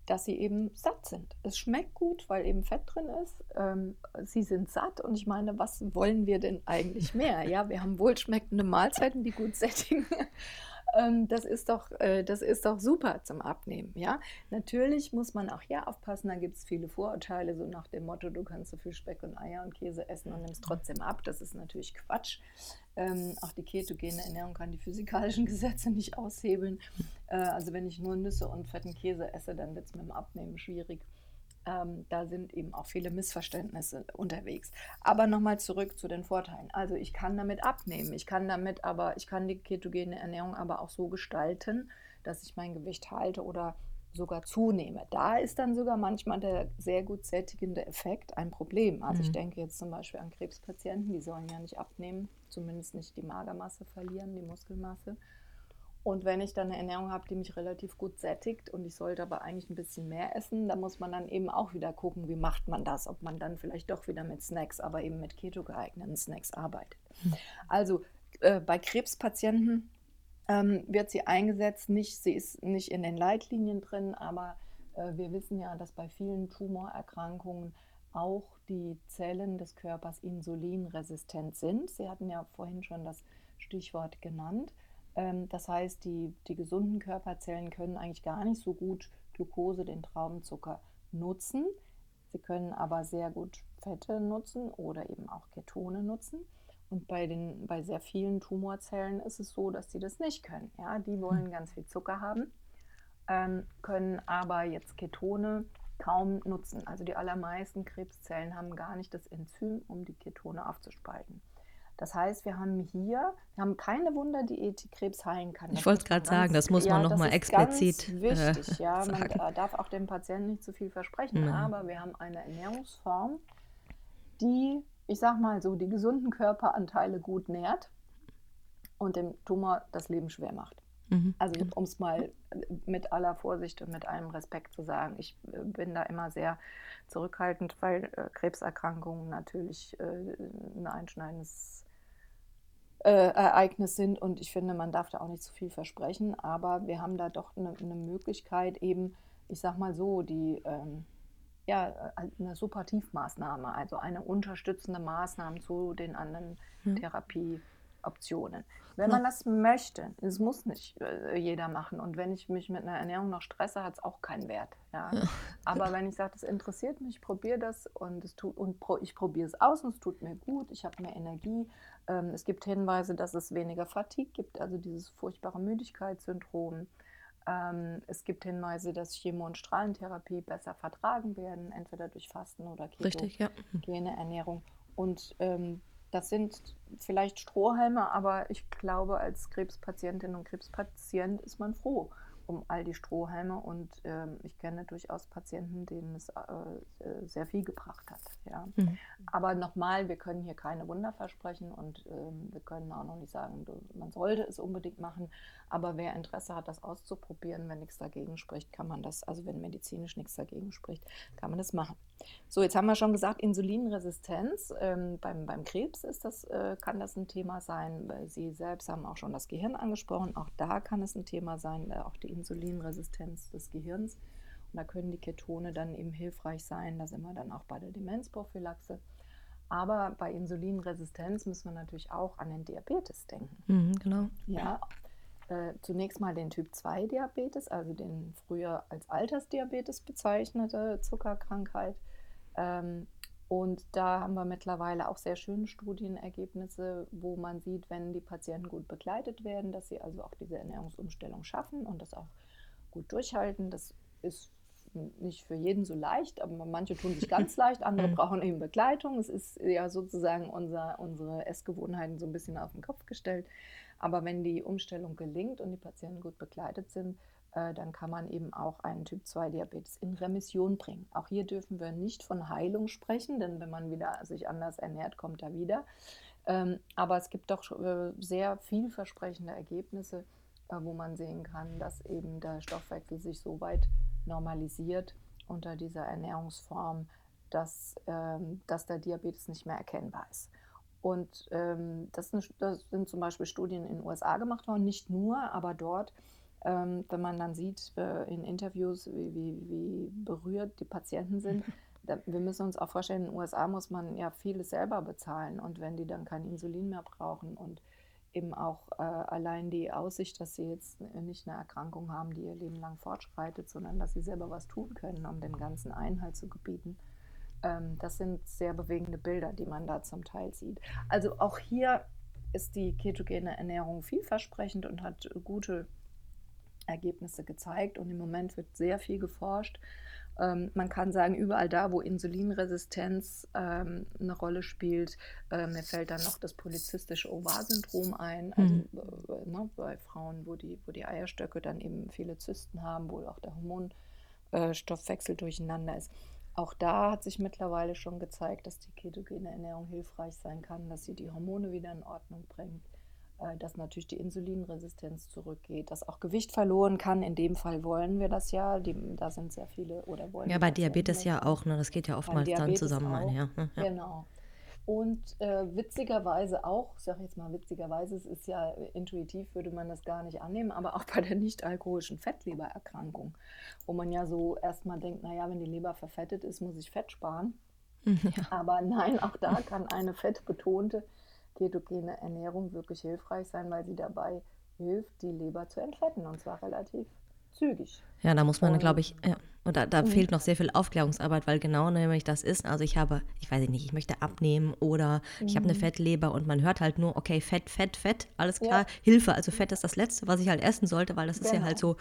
B: dass sie eben satt sind. Es schmeckt gut, weil eben Fett drin ist. Ähm, sie sind satt und ich meine, was wollen wir denn eigentlich mehr? Ja, wir haben wohlschmeckende Mahlzeiten, die gut sättigen das, ist doch, äh, das ist doch super zum Abnehmen. Ja? Natürlich muss man auch hier aufpassen, da gibt es viele Vorurteile, so nach dem Motto, du kannst so viel Speck und Eier und Käse essen und nimmst trotzdem ab. Das ist natürlich Quatsch. Ähm, auch die ketogene Ernährung kann die physikalischen Gesetze nicht aushebeln. Äh, also wenn ich nur Nüsse und fetten Käse esse, dann wird es mit dem Abnehmen schwierig. Ähm, da sind eben auch viele Missverständnisse unterwegs. Aber nochmal zurück zu den Vorteilen. Also ich kann damit abnehmen. Ich kann damit aber, ich kann die ketogene Ernährung aber auch so gestalten, dass ich mein Gewicht halte oder sogar zunehme. Da ist dann sogar manchmal der sehr gut sättigende Effekt ein Problem. Also mhm. ich denke jetzt zum Beispiel an Krebspatienten, die sollen ja nicht abnehmen, zumindest nicht die Magermasse verlieren, die Muskelmasse. Und wenn ich dann eine Ernährung habe, die mich relativ gut sättigt und ich sollte aber eigentlich ein bisschen mehr essen, da muss man dann eben auch wieder gucken, wie macht man das, ob man dann vielleicht doch wieder mit Snacks, aber eben mit keto geeigneten Snacks arbeitet. Hm. Also äh, bei Krebspatienten ähm, wird sie eingesetzt, nicht, sie ist nicht in den Leitlinien drin, aber äh, wir wissen ja, dass bei vielen Tumorerkrankungen auch die Zellen des Körpers insulinresistent sind. Sie hatten ja vorhin schon das Stichwort genannt. Ähm, das heißt, die, die gesunden Körperzellen können eigentlich gar nicht so gut Glucose, den Traubenzucker, nutzen. Sie können aber sehr gut Fette nutzen oder eben auch Ketone nutzen. Und bei, den, bei sehr vielen Tumorzellen ist es so, dass sie das nicht können. Ja? Die wollen hm. ganz viel Zucker haben, ähm, können aber jetzt Ketone kaum nutzen. Also die allermeisten Krebszellen haben gar nicht das Enzym, um die Ketone aufzuspalten. Das heißt, wir haben hier, wir haben keine Wunderdiät, die Krebs heilen kann.
A: Ich wollte es gerade sagen, das muss man ja, nochmal explizit
B: ganz wichtig. Äh, ja, sagen. man darf auch dem Patienten nicht zu viel versprechen, mhm. aber wir haben eine Ernährungsform, die, ich sag mal so, die gesunden Körperanteile gut nährt und dem Tumor das Leben schwer macht. Mhm, also um es mal mit aller Vorsicht und mit allem Respekt zu sagen, ich äh, bin da immer sehr zurückhaltend, weil äh, Krebserkrankungen natürlich äh, ein einschneidendes äh, Ereignis sind und ich finde, man darf da auch nicht zu viel versprechen, aber wir haben da doch eine, eine Möglichkeit eben, ich sag mal so, die ähm, ja, äh, eine Supportivmaßnahme, also eine unterstützende Maßnahme zu den anderen mhm. Therapieoptionen. Wenn man das möchte, es muss nicht äh, jeder machen. Und wenn ich mich mit einer Ernährung noch stresse, hat es auch keinen Wert. Ja? Aber wenn ich sage, das interessiert mich, ich probiere das und, es tut, und ich probiere es aus und es tut mir gut, ich habe mehr Energie. Ähm, es gibt Hinweise, dass es weniger Fatigue gibt, also dieses furchtbare Müdigkeitssyndrom. Ähm, es gibt Hinweise, dass Chemo- und Strahlentherapie besser vertragen werden, entweder durch Fasten oder ketogene ja. Ernährung. Und ähm, das sind vielleicht Strohhalme, aber ich glaube, als Krebspatientin und Krebspatient ist man froh, um all die Strohhalme und ähm, ich kenne durchaus Patienten, denen es äh, äh, sehr viel gebracht hat. Ja. Mhm. Aber nochmal, wir können hier keine Wunder versprechen und ähm, wir können auch noch nicht sagen, man sollte es unbedingt machen. Aber wer Interesse hat, das auszuprobieren, wenn nichts dagegen spricht, kann man das, also wenn medizinisch nichts dagegen spricht, kann man das machen. So, jetzt haben wir schon gesagt, Insulinresistenz. Ähm, beim, beim Krebs ist das, äh, kann das ein Thema sein. Sie selbst haben auch schon das Gehirn angesprochen. Auch da kann es ein Thema sein, äh, auch die Insulinresistenz des Gehirns. Und da können die Ketone dann eben hilfreich sein. Da sind wir dann auch bei der Demenzprophylaxe. Aber bei Insulinresistenz müssen wir natürlich auch an den Diabetes denken.
A: Mhm, genau.
B: Ja, äh, zunächst mal den Typ 2 Diabetes, also den früher als Altersdiabetes bezeichnete Zuckerkrankheit. Ähm, und da haben wir mittlerweile auch sehr schöne Studienergebnisse, wo man sieht, wenn die Patienten gut begleitet werden, dass sie also auch diese Ernährungsumstellung schaffen und das auch gut durchhalten. Das ist nicht für jeden so leicht, aber manche tun sich ganz leicht, andere brauchen eben Begleitung. Es ist ja sozusagen unser, unsere Essgewohnheiten so ein bisschen auf den Kopf gestellt. Aber wenn die Umstellung gelingt und die Patienten gut begleitet sind, äh, dann kann man eben auch einen Typ-2-Diabetes in Remission bringen. Auch hier dürfen wir nicht von Heilung sprechen, denn wenn man wieder sich anders ernährt, kommt er wieder. Ähm, aber es gibt doch äh, sehr vielversprechende Ergebnisse, äh, wo man sehen kann, dass eben der Stoffwechsel sich so weit normalisiert unter dieser Ernährungsform, dass, ähm, dass der Diabetes nicht mehr erkennbar ist. Und ähm, das, das, sind zum Beispiel Studien in den USA gemacht worden, nicht nur, aber dort ähm, wenn man dann sieht äh, in Interviews, wie, wie, wie, berührt die Patienten sind, da, wir müssen uns auch vorstellen, in den USA muss man ja vieles selber bezahlen und wenn die dann kein Insulin mehr brauchen und eben auch äh, allein die Aussicht, dass sie jetzt nicht eine Erkrankung haben, die ihr Leben lang fortschreitet, sondern dass sie selber was tun können, um dem ganzen Einhalt zu gebieten. Ähm, das sind sehr bewegende Bilder, die man da zum Teil sieht. Also auch hier ist die ketogene Ernährung vielversprechend und hat gute Ergebnisse gezeigt und im Moment wird sehr viel geforscht. Ähm, man kann sagen, überall da, wo Insulinresistenz ähm, eine Rolle spielt, äh, mir fällt dann noch das polizistische Ovar-Syndrom ein, also mhm. äh, ne, bei Frauen, wo die, wo die Eierstöcke dann eben viele Zysten haben, wo auch der Hormonstoffwechsel äh, durcheinander ist. Auch da hat sich mittlerweile schon gezeigt, dass die ketogene Ernährung hilfreich sein kann, dass sie die Hormone wieder in Ordnung bringt. Äh, dass natürlich die Insulinresistenz zurückgeht, dass auch Gewicht verloren kann. In dem Fall wollen wir das ja. Die, da sind sehr viele oder wollen
A: Ja, bei Diabetes ja auch. Ne? Das geht ja oftmals dann zusammen ein. Ja.
B: ja. Genau. Und äh, witzigerweise auch, ich sage jetzt mal witzigerweise, es ist ja intuitiv, würde man das gar nicht annehmen, aber auch bei der nicht-alkoholischen Fettlebererkrankung, wo man ja so erstmal denkt, naja, wenn die Leber verfettet ist, muss ich Fett sparen. Ja. Aber nein, auch da kann eine fettbetonte ketogene Ernährung wirklich hilfreich sein, weil sie dabei hilft, die Leber zu entfetten und zwar relativ zügig.
A: Ja, da muss man, glaube ich, ja. Und da, da mhm. fehlt noch sehr viel Aufklärungsarbeit, weil genau nämlich das ist, also ich habe, ich weiß nicht, ich möchte abnehmen oder mhm. ich habe eine mhm. Fettleber und man hört halt nur, okay, Fett, Fett, Fett, alles klar, ja. Hilfe. Also Fett ist das Letzte, was ich halt essen sollte, weil das ist genau. ja halt so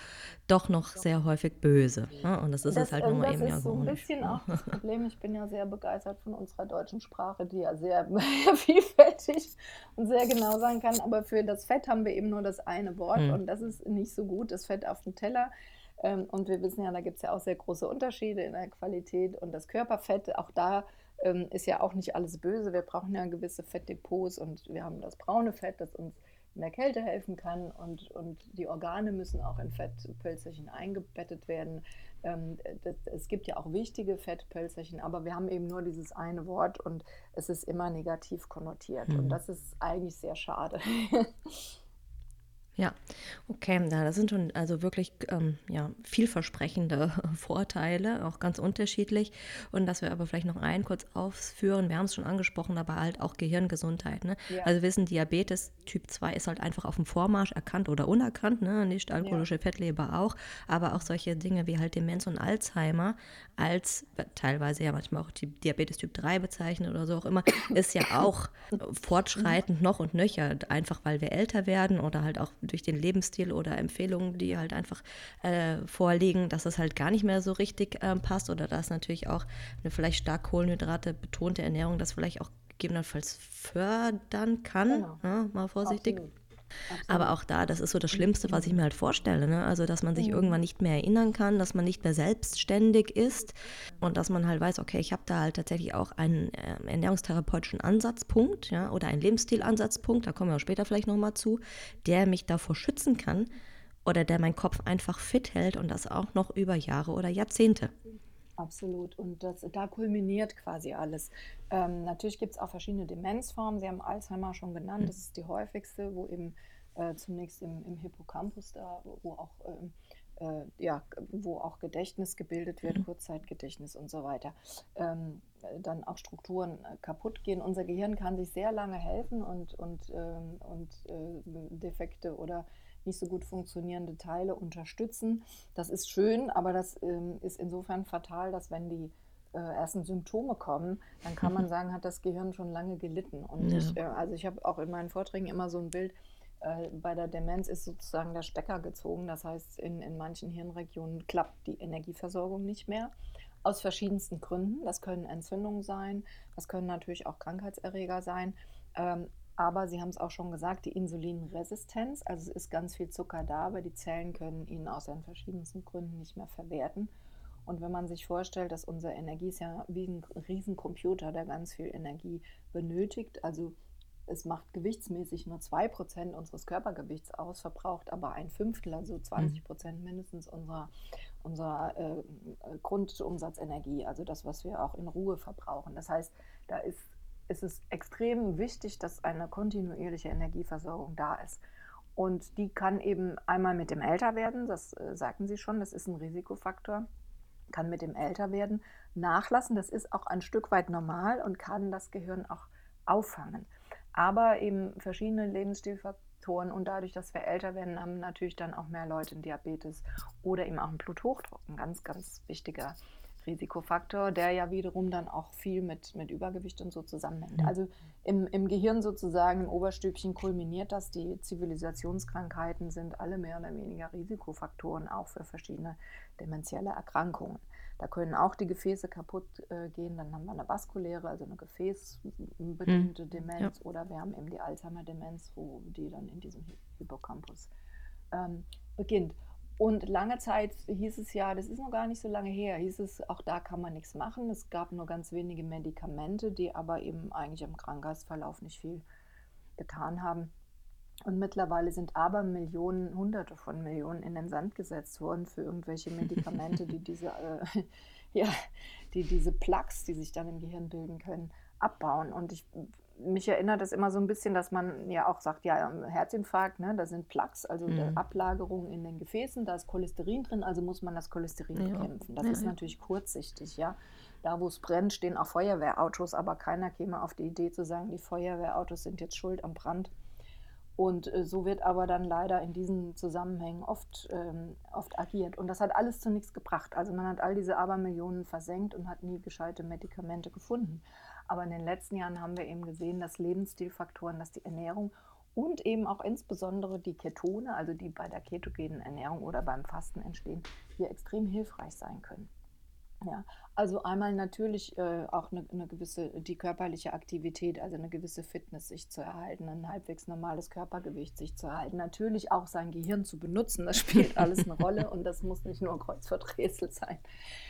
A: doch noch sehr häufig böse. Ne? Und das ist das, es halt nur mal eben
B: ja so. Das ist ein bisschen auch das Problem. Ich bin ja sehr begeistert von unserer deutschen Sprache, die ja sehr vielfältig und sehr genau sein kann. Aber für das Fett haben wir eben nur das eine Wort mhm. und das ist nicht so gut, das Fett auf dem Teller. Ähm, und wir wissen ja, da gibt es ja auch sehr große Unterschiede in der Qualität und das Körperfett, auch da ähm, ist ja auch nicht alles böse. Wir brauchen ja gewisse Fettdepots und wir haben das braune Fett, das uns in der Kälte helfen kann und, und die Organe müssen auch in Fettpölzerchen eingebettet werden. Ähm, das, es gibt ja auch wichtige Fettpölzerchen, aber wir haben eben nur dieses eine Wort und es ist immer negativ konnotiert. Mhm. Und das ist eigentlich sehr schade.
A: Ja, okay, ja, das sind schon also wirklich ähm, ja, vielversprechende Vorteile, auch ganz unterschiedlich. Und dass wir aber vielleicht noch einen kurz ausführen, wir haben es schon angesprochen, aber halt auch Gehirngesundheit. Ne? Ja. Also wissen, Diabetes Typ 2 ist halt einfach auf dem Vormarsch erkannt oder unerkannt, ne? nicht alkoholische ja. Fettleber auch, aber auch solche Dinge wie halt Demenz und Alzheimer als teilweise ja manchmal auch Diabetes Typ 3 bezeichnet oder so auch immer, ist ja auch fortschreitend noch und nöcher, einfach weil wir älter werden oder halt auch durch den Lebensstil oder Empfehlungen, die halt einfach äh, vorliegen, dass es halt gar nicht mehr so richtig äh, passt oder dass natürlich auch eine vielleicht stark Kohlenhydrate betonte Ernährung das vielleicht auch gegebenenfalls fördern kann, genau. ne? mal vorsichtig. Absolut. Absolut. Aber auch da, das ist so das Schlimmste, was ich mir halt vorstelle. Ne? Also, dass man sich mhm. irgendwann nicht mehr erinnern kann, dass man nicht mehr selbstständig ist und dass man halt weiß, okay, ich habe da halt tatsächlich auch einen äh, ernährungstherapeutischen Ansatzpunkt ja, oder einen Lebensstilansatzpunkt, da kommen wir auch später vielleicht nochmal zu, der mich davor schützen kann oder der meinen Kopf einfach fit hält und das auch noch über Jahre oder Jahrzehnte.
B: Absolut. Und das, da kulminiert quasi alles. Ähm, natürlich gibt es auch verschiedene Demenzformen. Sie haben Alzheimer schon genannt. Das ist die häufigste, wo eben äh, zunächst im, im, Hippocampus da, wo auch, ähm, äh, ja, wo auch Gedächtnis gebildet wird, mhm. Kurzzeitgedächtnis und so weiter. Ähm, dann auch Strukturen äh, kaputt gehen. Unser Gehirn kann sich sehr lange helfen und, und, ähm, und äh, Defekte oder nicht so gut funktionierende Teile unterstützen. Das ist schön, aber das ähm, ist insofern fatal, dass wenn die äh, ersten Symptome kommen, dann kann man sagen, hat das Gehirn schon lange gelitten. Und ja. ich, äh, also ich habe auch in meinen Vorträgen immer so ein Bild, äh, bei der Demenz ist sozusagen der Stecker gezogen. Das heißt, in, in manchen Hirnregionen klappt die Energieversorgung nicht mehr. Aus verschiedensten Gründen. Das können Entzündungen sein, das können natürlich auch Krankheitserreger sein. Ähm, aber Sie haben es auch schon gesagt, die Insulinresistenz, also es ist ganz viel Zucker da, aber die Zellen können ihn aus den verschiedensten Gründen nicht mehr verwerten. Und wenn man sich vorstellt, dass unser Energie ist ja wie ein Riesencomputer, der ganz viel Energie benötigt, also es macht gewichtsmäßig nur 2% unseres Körpergewichts aus, verbraucht aber ein Fünftel, also 20% mhm. mindestens unserer, unserer äh, Grundumsatzenergie, also das, was wir auch in Ruhe verbrauchen. Das heißt, da ist ist es extrem wichtig, dass eine kontinuierliche Energieversorgung da ist. Und die kann eben einmal mit dem Älterwerden, das äh, sagten Sie schon, das ist ein Risikofaktor, kann mit dem Älterwerden nachlassen. Das ist auch ein Stück weit normal und kann das Gehirn auch auffangen. Aber eben verschiedene Lebensstilfaktoren und dadurch, dass wir älter werden, haben natürlich dann auch mehr Leute einen Diabetes oder eben auch einen Bluthochdruck, ein ganz, ganz wichtiger Risikofaktor, der ja wiederum dann auch viel mit, mit Übergewicht und so zusammenhängt. Also im, im Gehirn sozusagen, im Oberstübchen kulminiert das. Die Zivilisationskrankheiten sind alle mehr oder weniger Risikofaktoren auch für verschiedene dementielle Erkrankungen. Da können auch die Gefäße kaputt äh, gehen, dann haben wir eine vaskuläre, also eine gefäßbedingte mhm. Demenz ja. oder wir haben eben die Alzheimer-Demenz, wo die dann in diesem Hippocampus ähm, beginnt. Und lange Zeit hieß es ja, das ist noch gar nicht so lange her, hieß es, auch da kann man nichts machen. Es gab nur ganz wenige Medikamente, die aber eben eigentlich im Krankheitsverlauf nicht viel getan haben. Und mittlerweile sind aber Millionen, Hunderte von Millionen in den Sand gesetzt worden für irgendwelche Medikamente, die diese, äh, ja, die diese Plaques, die sich dann im Gehirn bilden können, abbauen. Und ich mich erinnert das immer so ein bisschen, dass man ja auch sagt, ja, Herzinfarkt, ne, da sind Plaques, also mhm. Ablagerungen in den Gefäßen, da ist Cholesterin drin, also muss man das Cholesterin ja. bekämpfen. Das ja. ist natürlich kurzsichtig, ja. Da, wo es brennt, stehen auch Feuerwehrautos, aber keiner käme auf die Idee zu sagen, die Feuerwehrautos sind jetzt schuld am Brand. Und äh, so wird aber dann leider in diesen Zusammenhängen oft, ähm, oft agiert. Und das hat alles zu nichts gebracht. Also man hat all diese Abermillionen versenkt und hat nie gescheite Medikamente gefunden. Aber in den letzten Jahren haben wir eben gesehen, dass Lebensstilfaktoren, dass die Ernährung und eben auch insbesondere die Ketone, also die bei der ketogenen Ernährung oder beim Fasten entstehen, hier extrem hilfreich sein können. Ja, also einmal natürlich äh, auch eine, eine, gewisse, die körperliche Aktivität, also eine gewisse Fitness sich zu erhalten, ein halbwegs normales Körpergewicht sich zu erhalten. Natürlich auch sein Gehirn zu benutzen, das spielt alles eine Rolle und das muss nicht nur Kreuzverdrehsel sein.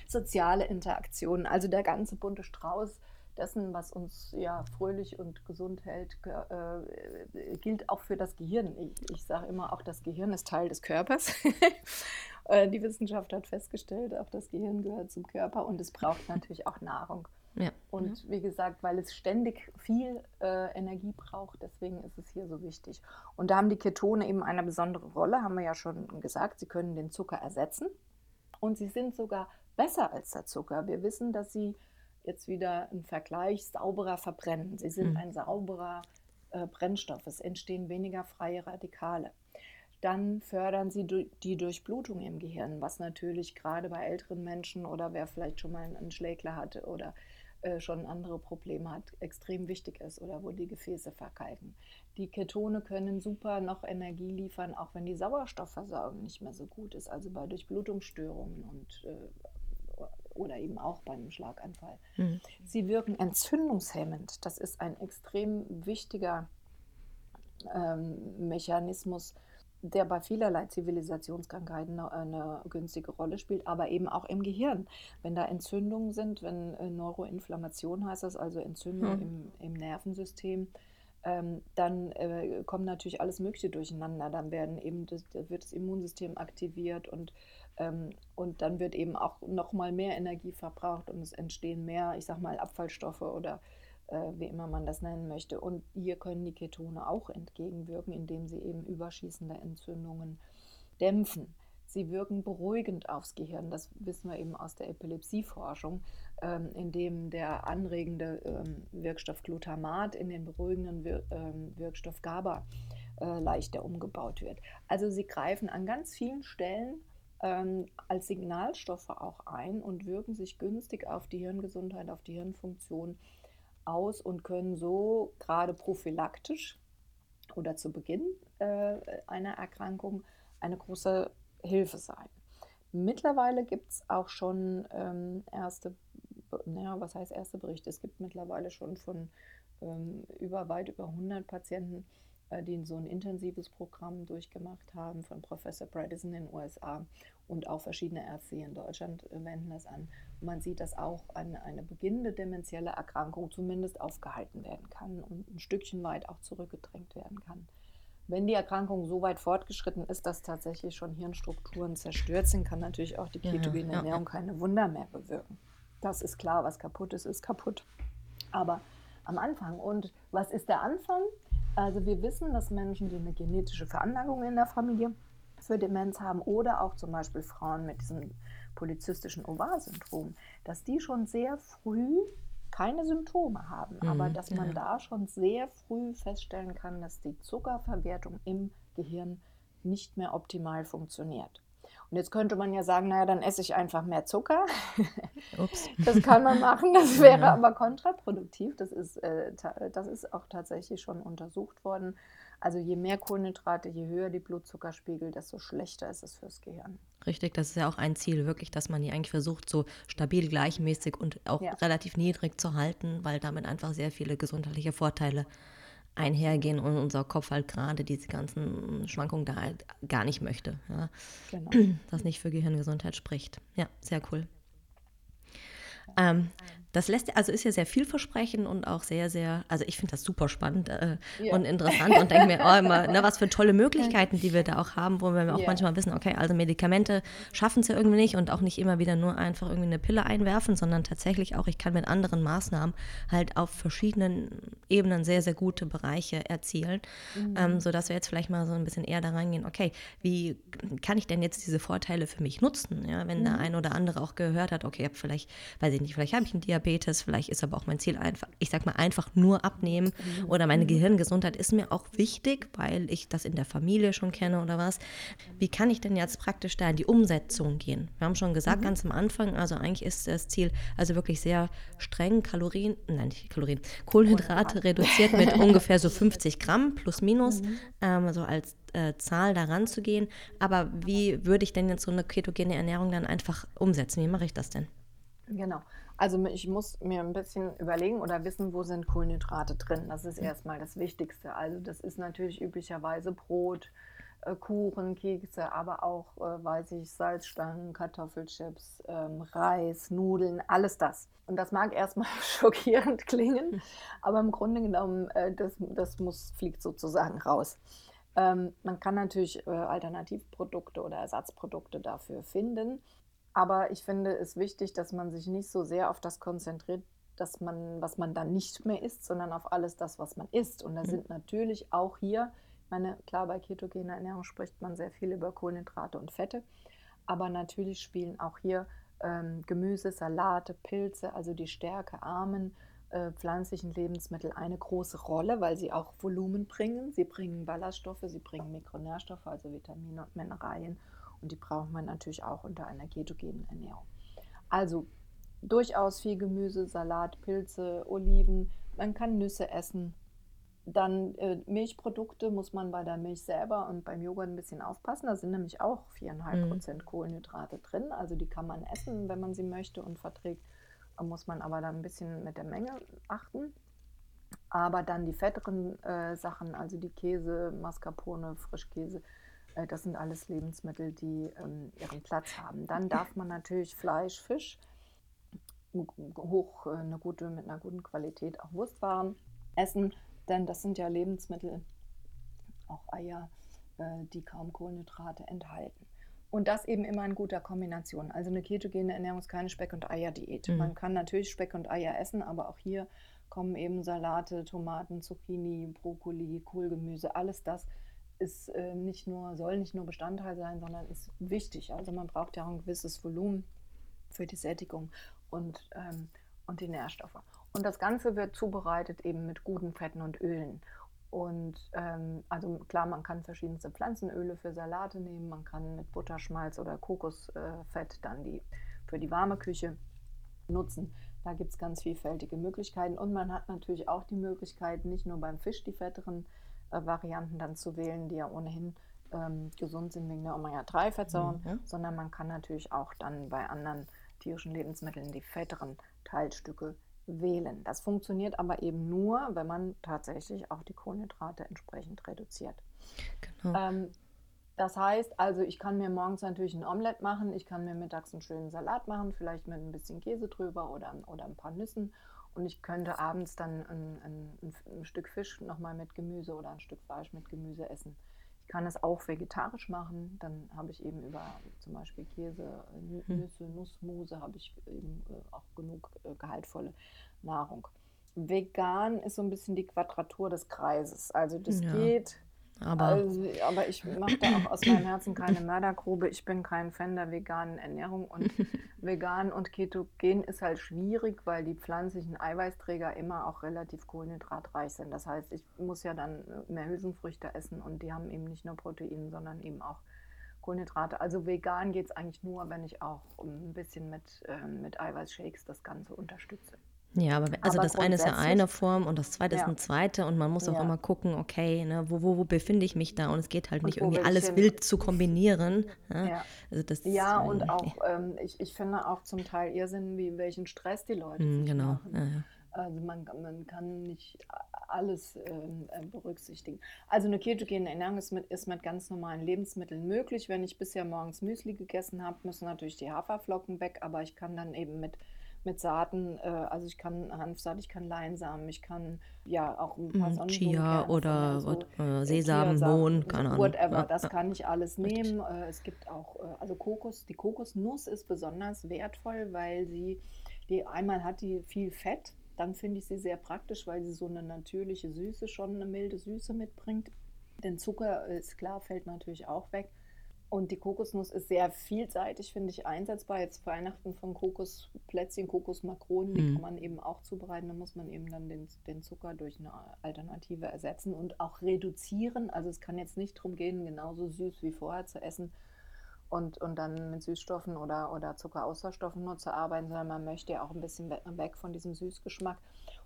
B: Soziale Interaktionen, also der ganze bunte Strauß dessen, was uns ja fröhlich und gesund hält, äh, gilt auch für das Gehirn. Ich, ich sage immer, auch das Gehirn ist Teil des Körpers. Äh, die Wissenschaft hat festgestellt, auch das Gehirn gehört zum Körper und es braucht natürlich auch Nahrung. Ja. Und wie gesagt, weil es ständig viel äh, Energie braucht, deswegen ist es hier so wichtig. Und da haben die Ketone eben eine besondere Rolle, haben wir ja schon gesagt. Sie können den Zucker ersetzen und sie sind sogar besser als der Zucker. Wir wissen, dass sie jetzt wieder im Vergleich sauberer verbrennen. Sie sind mhm. ein sauberer äh, Brennstoff. Es entstehen weniger freie Radikale. Dann fördern sie die Durchblutung im Gehirn, was natürlich gerade bei älteren Menschen oder wer vielleicht schon mal einen Schlägler hatte oder äh, schon andere Probleme hat, extrem wichtig ist oder wo die Gefäße verkalken. Die Ketone können super noch Energie liefern, auch wenn die Sauerstoffversorgung nicht mehr so gut ist, also bei Durchblutungsstörungen und äh, oder eben auch bei einem Schlaganfall. Mhm. Sie wirken entzündungshemmend. Das ist ein extrem wichtiger ähm, Mechanismus, der bei vielerlei Zivilisationskrankheiten eine, eine, günstige Rolle spielt, aber eben auch im Gehirn. Wenn da Entzündungen sind, wenn äh, Neuroinflammation heißt das, also Entzündung hm. im, im, Nervensystem, ähm, dann äh, kommt natürlich alles Mögliche durcheinander. Dann werden eben das, wird das Immunsystem aktiviert und, ähm, und dann wird eben auch noch mal mehr Energie verbraucht und es entstehen mehr, ich sag mal, Abfallstoffe oder äh, wie immer man das nennen möchte. Und hier können die Ketone auch entgegenwirken, indem sie eben überschießende Entzündungen dämpfen. Sie wirken beruhigend aufs Gehirn, das wissen wir eben aus der Epilepsieforschung, ähm, indem der anregende ähm, Wirkstoff Glutamat in den beruhigenden ähm, Wirkstoff GABA äh, leichter umgebaut wird. Also sie greifen an ganz vielen Stellen als Signalstoffe auch ein und wirken sich günstig auf die Hirngesundheit, auf die Hirnfunktion aus und können so gerade prophylaktisch oder zu Beginn äh, einer Erkrankung eine große Hilfe sein. Mittlerweile gibt es auch schon ähm, erste, naja, was heißt erste Berichte? Es gibt mittlerweile schon von ähm, über weit über 100 Patienten, äh, die so ein intensives Programm durchgemacht haben, von Professor Bredesen in den USA und auch verschiedene Ärzte hier in Deutschland äh, wenden das an. Man sieht, dass auch eine, eine beginnende dementielle Erkrankung zumindest aufgehalten werden kann und ein Stückchen weit auch zurückgedrängt werden kann. Wenn die Erkrankung so weit fortgeschritten ist, dass tatsächlich schon Hirnstrukturen zerstört sind, kann natürlich auch die ketogene ja, Ernährung ja. keine Wunder mehr bewirken. Das ist klar, was kaputt ist, ist kaputt. Aber am Anfang. Und was ist der Anfang? Also wir wissen, dass Menschen, die eine genetische Veranlagung in der Familie für Demenz haben oder auch zum Beispiel Frauen mit diesem polyzystischen Ovar-Syndrom, dass die schon sehr früh keine Symptome haben, mhm, aber dass man ja. da schon sehr früh feststellen kann, dass die Zuckerverwertung im Gehirn nicht mehr optimal funktioniert. Und jetzt könnte man ja sagen, naja, dann esse ich einfach mehr Zucker. Ups. Das kann man machen, das wäre ja. aber kontraproduktiv. Das ist, äh, das ist auch tatsächlich schon untersucht worden. Also je mehr Kohlenhydrate, je höher die Blutzuckerspiegel, desto schlechter ist es fürs Gehirn.
A: Richtig, das ist ja auch ein Ziel, wirklich, dass man die eigentlich versucht, so stabil, gleichmäßig und auch ja. relativ niedrig zu halten, weil damit einfach sehr viele gesundheitliche Vorteile einhergehen und unser Kopf halt gerade diese ganzen Schwankungen da halt gar nicht möchte. Ja? Genau. Das nicht für Gehirngesundheit spricht. Ja, sehr cool. Ähm, das lässt, also ist ja sehr vielversprechend und auch sehr, sehr, also ich finde das super spannend äh, yeah. und interessant und denke mir, oh, immer, ne, was für tolle Möglichkeiten, die wir da auch haben, wo wir auch yeah. manchmal wissen, okay, also Medikamente schaffen es ja irgendwie nicht und auch nicht immer wieder nur einfach irgendwie eine Pille einwerfen, sondern tatsächlich auch, ich kann mit anderen Maßnahmen halt auf verschiedenen Ebenen sehr, sehr gute Bereiche erzielen, mhm. ähm, sodass wir jetzt vielleicht mal so ein bisschen eher da reingehen, okay, wie kann ich denn jetzt diese Vorteile für mich nutzen, ja, wenn mhm. der ein oder andere auch gehört hat, okay, vielleicht, weiß ich nicht, vielleicht habe ich einen Diabetes, Diabetes, vielleicht ist aber auch mein Ziel einfach, ich sag mal einfach nur abnehmen oder meine Gehirngesundheit ist mir auch wichtig, weil ich das in der Familie schon kenne oder was. Wie kann ich denn jetzt praktisch da in die Umsetzung gehen? Wir haben schon gesagt, mhm. ganz am Anfang, also eigentlich ist das Ziel also wirklich sehr streng Kalorien, nein, nicht Kalorien, Kohlenhydrate reduziert mit ungefähr so 50 Gramm plus minus, mhm. ähm, so als äh, Zahl daran zu gehen. Aber wie würde ich denn jetzt so eine ketogene Ernährung dann einfach umsetzen? Wie mache ich das denn?
B: Genau. Also ich muss mir ein bisschen überlegen oder wissen, wo sind Kohlenhydrate drin. Das ist erstmal das Wichtigste. Also das ist natürlich üblicherweise Brot, äh, Kuchen, Kekse, aber auch, äh, weiß ich, Salzstangen, Kartoffelchips, ähm, Reis, Nudeln, alles das. Und das mag erstmal schockierend klingen, aber im Grunde genommen, äh, das, das muss, fliegt sozusagen raus. Ähm, man kann natürlich Alternativprodukte oder Ersatzprodukte dafür finden, aber ich finde es wichtig, dass man sich nicht so sehr auf das konzentriert, dass man, was man dann nicht mehr isst, sondern auf alles das, was man isst. Und da mhm. sind natürlich auch hier meine, klar, bei ketogener Ernährung spricht man sehr viel über Kohlenhydrate und Fette, aber natürlich spielen auch hier ähm, Gemüse, Salate, Pilze, also die stärkearmen äh, pflanzlichen Lebensmittel eine große Rolle, weil sie auch Volumen bringen. Sie bringen Ballaststoffe, sie bringen Mikronährstoffe, also Vitamine und Mineralien und die braucht man natürlich auch unter einer ketogenen Ernährung. Also durchaus viel Gemüse, Salat, Pilze, Oliven. Man kann Nüsse essen, dann äh, Milchprodukte muss man bei der Milch selber und beim Joghurt ein bisschen aufpassen. Da sind nämlich auch 4,5 Prozent mhm. Kohlenhydrate drin. Also die kann man essen, wenn man sie möchte und verträgt. Da muss man aber dann ein bisschen mit der Menge achten. Aber dann die fetteren äh, Sachen, also die Käse, Mascarpone, Frischkäse, äh, das sind alles Lebensmittel, die ähm, ihren Platz haben. Dann darf man natürlich Fleisch, Fisch, hoch, äh, eine gute, mit einer guten Qualität auch Wurstwaren essen denn das sind ja Lebensmittel, auch Eier, äh, die kaum Kohlenhydrate enthalten. Und das eben immer in guter Kombination. Also eine ketogene Ernährung ist keine Speck- und Eier-Diät. Mhm. Man kann natürlich Speck und Eier essen, aber auch hier kommen eben Salate, Tomaten, Zucchini, Brokkoli, Kohlgemüse, alles das ist äh, nicht nur, soll nicht nur Bestandteil sein, sondern ist wichtig. Also man braucht ja auch ein gewisses Volumen für die Sättigung und, ähm, und die Nährstoffe. Und das Ganze wird zubereitet eben mit guten Fetten und Ölen. Und ähm, also klar, man kann verschiedenste Pflanzenöle für Salate nehmen, man kann mit Butterschmalz oder Kokosfett dann die für die warme Küche nutzen. Da gibt es ganz vielfältige Möglichkeiten. Und man hat natürlich auch die Möglichkeit, nicht nur beim Fisch die fetteren äh, Varianten dann zu wählen, die ja ohnehin ähm, gesund sind wegen der Omega-3-Fettsäuren, mhm. sondern man kann natürlich auch dann bei anderen tierischen Lebensmitteln die fetteren Teilstücke wählen. Das funktioniert aber eben nur, wenn man tatsächlich auch die Kohlenhydrate entsprechend reduziert. Genau. Ähm, das heißt also, ich kann mir morgens natürlich ein Omelett machen, ich kann mir mittags einen schönen Salat machen, vielleicht mit ein bisschen Käse drüber oder, oder ein paar Nüssen. Und ich könnte abends dann ein, ein, ein Stück Fisch nochmal mit Gemüse oder ein Stück Fleisch mit Gemüse essen kann es auch vegetarisch machen. Dann habe ich eben über zum Beispiel Käse, hm. Nüsse, Nussmuse, habe ich eben äh, auch genug äh, gehaltvolle Nahrung. Vegan ist so ein bisschen die Quadratur des Kreises. Also das ja. geht aber, also, aber ich mache da auch aus meinem Herzen keine Mördergrube. Ich bin kein Fan der veganen Ernährung und vegan und ketogen ist halt schwierig, weil die pflanzlichen Eiweißträger immer auch relativ kohlenhydratreich sind. Das heißt, ich muss ja dann mehr Hülsenfrüchte essen und die haben eben nicht nur Proteine, sondern eben auch Kohlenhydrate. Also vegan geht es eigentlich nur, wenn ich auch ein bisschen mit, äh, mit Eiweißshakes das Ganze unterstütze.
A: Ja, aber also aber das eine ist ja eine Form und das zweite ja. ist eine zweite und man muss auch ja. immer gucken, okay, ne, wo, wo, wo befinde ich mich da und es geht halt nicht irgendwie alles wild zu kombinieren.
B: Ja, ja. Also das, ja und auch, ähm, ich, ich finde auch zum Teil Irrsinn, wie welchen Stress die Leute mm, genau. machen. Also man, man kann nicht alles ähm, äh, berücksichtigen. Also eine ketogene Ernährung ist mit, ist mit ganz normalen Lebensmitteln möglich. Wenn ich bisher morgens Müsli gegessen habe, müssen natürlich die Haferflocken weg, aber ich kann dann eben mit mit Saaten, äh, also ich kann Hanfsaat, ich kann Leinsamen, ich kann ja auch ein paar
A: mm, Chia oder so, äh, Sesam, Mohn, keine Ahnung.
B: Whatever, das kann ich alles nehmen. Äh, es gibt auch, äh, also Kokos, die Kokosnuss ist besonders wertvoll, weil sie, die einmal hat die viel Fett, dann finde ich sie sehr praktisch, weil sie so eine natürliche Süße, schon eine milde Süße mitbringt. Denn Zucker ist klar, fällt natürlich auch weg. Und die Kokosnuss ist sehr vielseitig, finde ich, einsetzbar. Jetzt Weihnachten von Kokosplätzchen, Kokosmakronen, die mhm. kann man eben auch zubereiten. Da muss man eben dann den, den Zucker durch eine Alternative ersetzen und auch reduzieren. Also es kann jetzt nicht darum gehen, genauso süß wie vorher zu essen, und, und dann mit Süßstoffen oder, oder Zuckerauswaschstoffen nur zu arbeiten, sondern man möchte ja auch ein bisschen weg von diesem Süßgeschmack.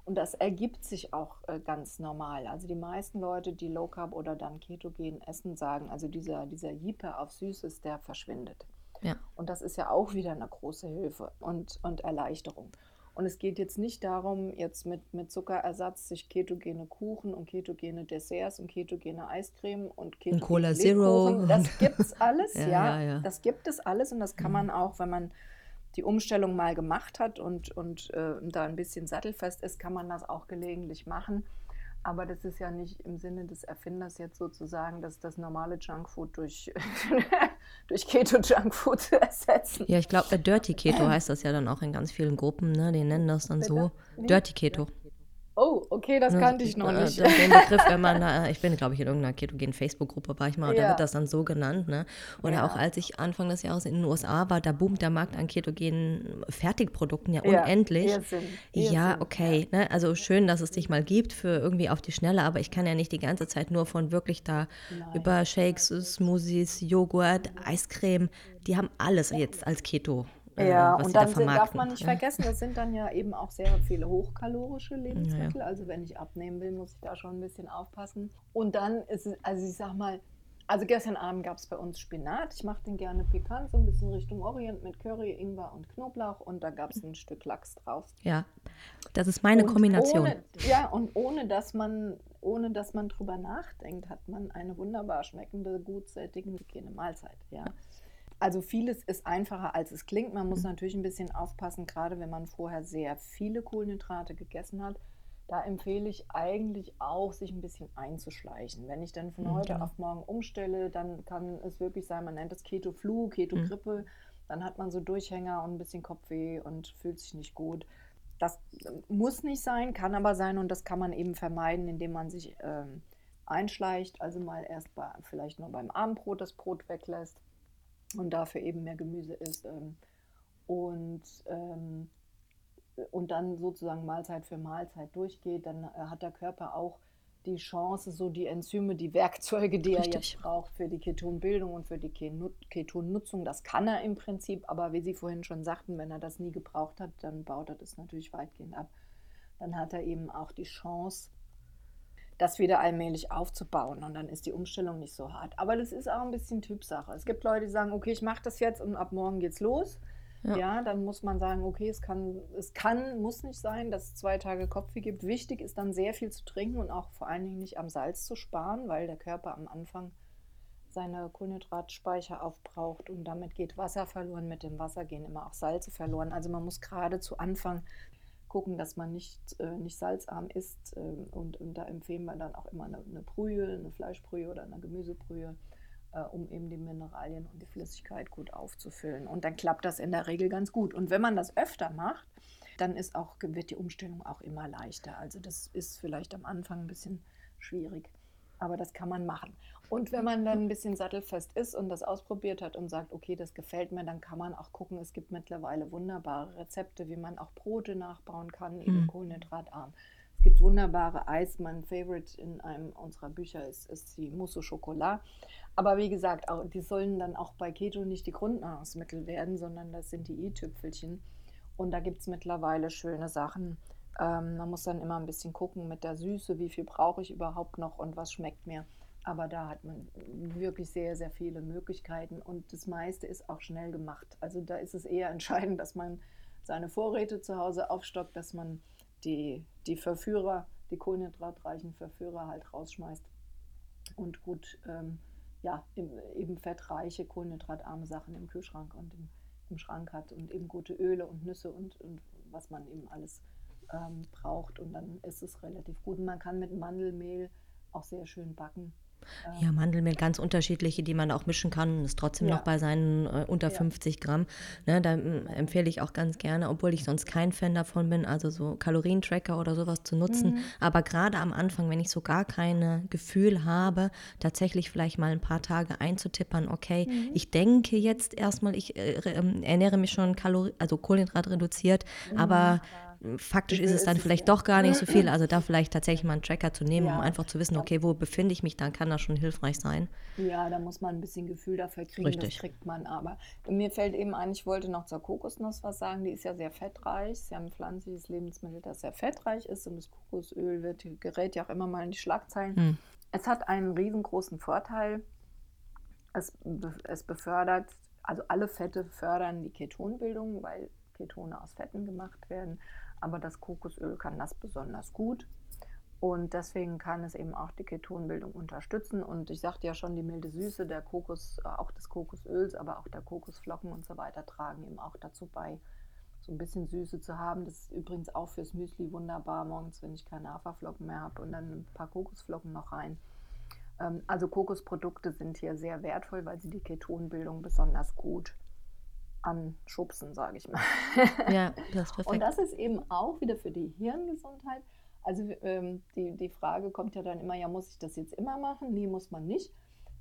B: Und das ergibt sich auch äh, ganz normal. Also die meisten Leute, die Low Carb oder dann Ketogen essen, sagen, also dieser, dieser Jipe auf Süßes, der verschwindet. Ja. Und das ist ja auch wieder eine große Hilfe und, und Erleichterung. Und es geht jetzt nicht darum, jetzt mit, mit Zuckerersatz sich ketogene Kuchen und ketogene Desserts und ketogene Eiscreme und ketogene
A: und Cola Zero.
B: Das gibt es alles, ja,
A: ja, ja,
B: Das gibt es alles und das kann man auch, wenn man die Umstellung mal gemacht hat und, und äh, da ein bisschen sattelfest ist, kann man das auch gelegentlich machen. Aber das ist ja nicht im Sinne des Erfinders jetzt sozusagen, dass das normale Junkfood durch, durch Keto-Junkfood zu ersetzen.
A: Ja, ich glaube, äh, Dirty Keto heißt das ja dann auch in ganz vielen Gruppen, ne? Die nennen das dann so. Dirty Keto.
B: Oh, okay, das kannte ich noch äh, nicht.
A: Den Begriff, wenn man, da, ich bin, glaube ich, in irgendeiner ketogenen Facebook-Gruppe war ich mal, und ja. da wird das dann so genannt. Ne? Oder ja. auch als ich Anfang des Jahres in den USA war, da boomt der Markt an ketogenen Fertigprodukten ja, ja unendlich. Irrsinn. Ja, okay. Ne? Also schön, dass es dich mal gibt für irgendwie auf die Schnelle, aber ich kann ja nicht die ganze Zeit nur von wirklich da Nein. über Shakes, Smoothies, Joghurt, Eiscreme, die haben alles jetzt als Keto
B: äh, ja, und dann da darf man nicht ja. vergessen, das sind dann ja eben auch sehr viele hochkalorische Lebensmittel. Ja. Also wenn ich abnehmen will, muss ich da schon ein bisschen aufpassen. Und dann ist es, also ich sag mal, also gestern Abend gab es bei uns Spinat. Ich mache den gerne pikant, so ein bisschen Richtung Orient mit Curry, Ingwer und Knoblauch. Und da gab es ein Stück Lachs drauf.
A: Ja, das ist meine und Kombination.
B: Ohne, ja, und ohne dass man ohne dass man drüber nachdenkt, hat man eine wunderbar schmeckende, gut sättigende Mahlzeit. Ja. Also vieles ist einfacher, als es klingt. Man muss mhm. natürlich ein bisschen aufpassen, gerade wenn man vorher sehr viele Kohlenhydrate gegessen hat. Da empfehle ich eigentlich auch, sich ein bisschen einzuschleichen. Wenn ich dann von mhm, heute genau. auf morgen umstelle, dann kann es wirklich sein, man nennt es Keto-Flu, Keto-Grippe. Mhm. Dann hat man so Durchhänger und ein bisschen Kopfweh und fühlt sich nicht gut. Das muss nicht sein, kann aber sein und das kann man eben vermeiden, indem man sich ähm, einschleicht. Also mal erst bei, vielleicht nur beim Abendbrot das Brot weglässt und dafür eben mehr Gemüse isst. Ähm, und, ähm, und dann sozusagen Mahlzeit für Mahlzeit durchgeht, dann äh, hat der Körper auch die Chance, so die Enzyme, die Werkzeuge, die Richtig. er jetzt braucht für die Ketonbildung und für die Ketonnutzung, das kann er im Prinzip, aber wie Sie vorhin schon sagten, wenn er das nie gebraucht hat, dann baut er das natürlich weitgehend ab. Dann hat er eben auch die Chance, das wieder allmählich aufzubauen. Und dann ist die Umstellung nicht so hart. Aber das ist auch ein bisschen Typsache. Es gibt Leute, die sagen, okay, ich mache das jetzt und ab morgen geht's los. Ja. ja. dann muss man sagen, okay, es kann, es kann, muss nicht sein, dass es zwei Tage Kopfweh gibt. Wichtig ist dann sehr viel zu trinken und auch vor allen Dingen nicht am Salz zu sparen, weil der Körper am Anfang seine Kohlenhydratspeicher aufbraucht und damit geht Wasser verloren. Mit dem Wasser gehen immer auch Salze verloren. Also man muss gerade zu Anfang gucken, dass man nicht, äh, nicht salzarm isst. Äh, und, und, da empfehlen wir dann auch immer eine, eine Brühe, eine Fleischbrühe oder eine Gemüsebrühe, äh, um eben die Mineralien und die Flüssigkeit gut aufzufüllen. Und dann klappt das in der Regel ganz gut. Und wenn man das öfter macht, dann ist auch, wird die Umstellung auch immer leichter. Also das ist vielleicht am Anfang ein bisschen schwierig, aber das kann man machen. Und wenn man dann ein bisschen sattelfest ist und das ausprobiert hat und sagt, okay, das gefällt mir, dann kann man auch gucken, es gibt mittlerweile wunderbare Rezepte, wie man auch Brote nachbauen kann, eben mhm. kohlenhydratarm. Es gibt wunderbare Eis. Mein Favorite in einem unserer Bücher ist, ist die Mousse au Chocolat. Aber wie gesagt, auch, die sollen dann auch bei Keto nicht die Grundnahrungsmittel werden, sondern das sind die i-Tüpfelchen. Und da gibt es mittlerweile schöne Sachen. Ähm, man muss dann immer ein bisschen gucken mit der Süße, wie viel brauche ich überhaupt noch und was schmeckt mir. Aber da hat man wirklich sehr, sehr viele Möglichkeiten und das meiste ist auch schnell gemacht. Also da ist es eher entscheidend, dass man seine Vorräte zu Hause aufstockt, dass man die, die Verführer, die kohlenhydratreichen Verführer halt rausschmeißt und gut, ähm, ja, eben fettreiche, kohlenhydratarme Sachen im Kühlschrank und im, im Schrank hat und eben gute Öle und Nüsse und, und was man eben alles ähm, braucht. Und dann ist es relativ gut. Und man kann mit Mandelmehl auch sehr schön backen.
A: Ja, Mandelmehl, ganz unterschiedliche, die man auch mischen kann ist trotzdem ja. noch bei seinen äh, unter ja. 50 Gramm. Ne, da äh, empfehle ich auch ganz gerne, obwohl ich sonst kein Fan davon bin, also so Kalorientracker oder sowas zu nutzen. Mhm. Aber gerade am Anfang, wenn ich so gar kein Gefühl habe, tatsächlich vielleicht mal ein paar Tage einzutippern, okay, mhm. ich denke jetzt erstmal, ich äh, ähm, ernähre mich schon Kalorien, also Kohlenhydrat reduziert, mhm. aber faktisch ist es dann vielleicht doch gar nicht so viel. Also da vielleicht tatsächlich mal einen Tracker zu nehmen, ja. um einfach zu wissen, okay, wo befinde ich mich, dann kann das schon hilfreich sein.
B: Ja, da muss man ein bisschen Gefühl dafür kriegen, Richtig. das kriegt man aber. Mir fällt eben ein, ich wollte noch zur Kokosnuss was sagen, die ist ja sehr fettreich. Sie haben ein pflanzliches Lebensmittel, das sehr fettreich ist und das Kokosöl wird, gerät ja auch immer mal in die Schlagzeilen. Hm. Es hat einen riesengroßen Vorteil. Es, es befördert, also alle Fette fördern die Ketonbildung, weil Ketone aus Fetten gemacht werden. Aber das Kokosöl kann das besonders gut. Und deswegen kann es eben auch die Ketonbildung unterstützen. Und ich sagte ja schon, die milde Süße der Kokos, äh, auch des Kokosöls, aber auch der Kokosflocken und so weiter tragen eben auch dazu bei, so ein bisschen Süße zu haben. Das ist übrigens auch fürs Müsli wunderbar morgens, wenn ich keine Haferflocken mehr habe und dann ein paar Kokosflocken noch rein. Ähm, also Kokosprodukte sind hier sehr wertvoll, weil sie die Ketonbildung besonders gut anschubsen, sage ich mal. Ja, das ist perfekt. Und das ist eben auch wieder für die Hirngesundheit also ähm, die, die Frage kommt ja dann immer, ja, muss ich das jetzt immer machen? Nee, muss man nicht.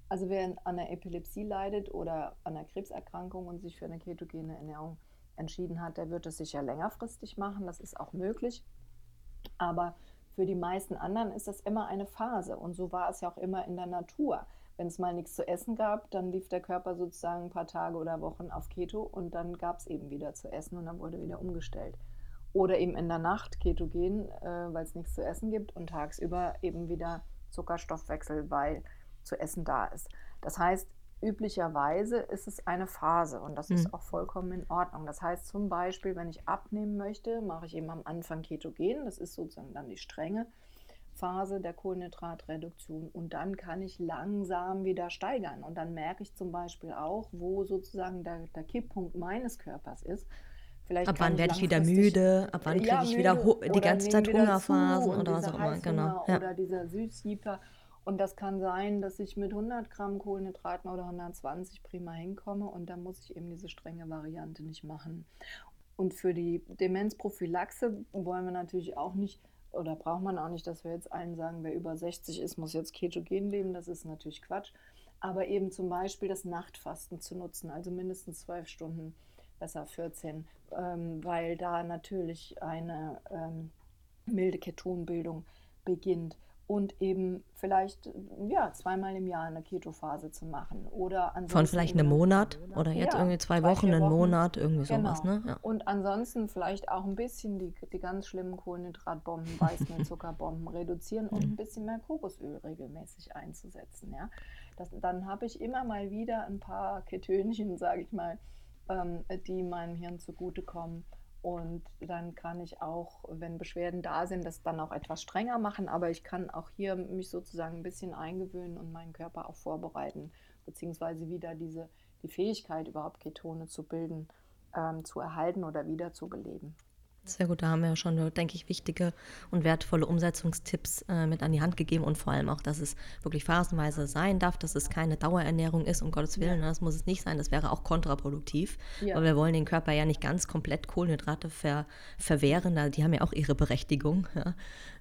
B: Also wer an einer Epilepsie leidet oder an einer Krebserkrankung und sich für eine ketogene Ernährung entschieden hat, der wird es sicher längerfristig machen. Das ist auch möglich. Aber für die meisten anderen ist das immer eine Phase. Und so war es ja auch immer in der Natur. Wenn es mal nichts zu essen gab, dann lief der Körper sozusagen ein paar Tage oder Wochen auf Keto und dann gab es eben wieder zu essen und dann wurde wieder umgestellt. Oder eben in der Nacht ketogen, äh, weil es nichts zu essen gibt und tagsüber eben wieder Zuckerstoffwechsel, weil zu essen da ist. Das heißt, üblicherweise ist es eine Phase und das mhm. ist auch vollkommen in Ordnung. Das heißt zum Beispiel, wenn ich abnehmen möchte, mache ich eben am Anfang ketogen. Das ist sozusagen dann die strenge Phase der Kohlenhydratreduktion und dann kann ich langsam wieder steigern. Und dann merke ich zum Beispiel auch, wo sozusagen der, der Kipppunkt meines Körpers ist.
A: Vielleicht ab wann werde ich wieder müde? Ab wann kriege ja, ich wieder die ganze Zeit Hungerphasen oder was auch immer?
B: Genau. Ja. Oder dieser Süßjieper. Und das kann sein, dass ich mit 100 Gramm Kohlenhydraten oder 120 prima hinkomme und dann muss ich eben diese strenge Variante nicht machen. Und für die Demenzprophylaxe wollen wir natürlich auch nicht, oder braucht man auch nicht, dass wir jetzt allen sagen, wer über 60 ist, muss jetzt ketogen leben. Das ist natürlich Quatsch. Aber eben zum Beispiel das Nachtfasten zu nutzen, also mindestens zwölf Stunden besser 14, ähm, weil da natürlich eine ähm, milde Ketonbildung beginnt und eben vielleicht ja zweimal im Jahr eine Ketophase zu machen oder
A: von vielleicht einem Monat oder jetzt ja, irgendwie zwei Wochen, einen Monat irgendwie genau. sowas ne
B: ja. und ansonsten vielleicht auch ein bisschen die, die ganz schlimmen Kohlenhydratbomben Weißmehlzuckerbomben reduzieren und mhm. ein bisschen mehr Kokosöl regelmäßig einzusetzen ja das, dann habe ich immer mal wieder ein paar Ketönchen sage ich mal ähm, die meinem Hirn zugutekommen. Und dann kann ich auch, wenn Beschwerden da sind, das dann auch etwas strenger machen. Aber ich kann auch hier mich sozusagen ein bisschen eingewöhnen und meinen Körper auch vorbereiten, beziehungsweise wieder diese, die Fähigkeit, überhaupt Ketone zu bilden, ähm, zu erhalten oder wieder zu beleben.
A: Sehr gut, da haben wir ja schon, denke ich, wichtige und wertvolle Umsetzungstipps äh, mit an die Hand gegeben und vor allem auch, dass es wirklich phasenweise sein darf, dass es keine Dauerernährung ist, um Gottes Willen. Ja. Das muss es nicht sein, das wäre auch kontraproduktiv, ja. weil wir wollen den Körper ja nicht ganz komplett Kohlenhydrate ver verwehren, die haben ja auch ihre Berechtigung.
B: Ja,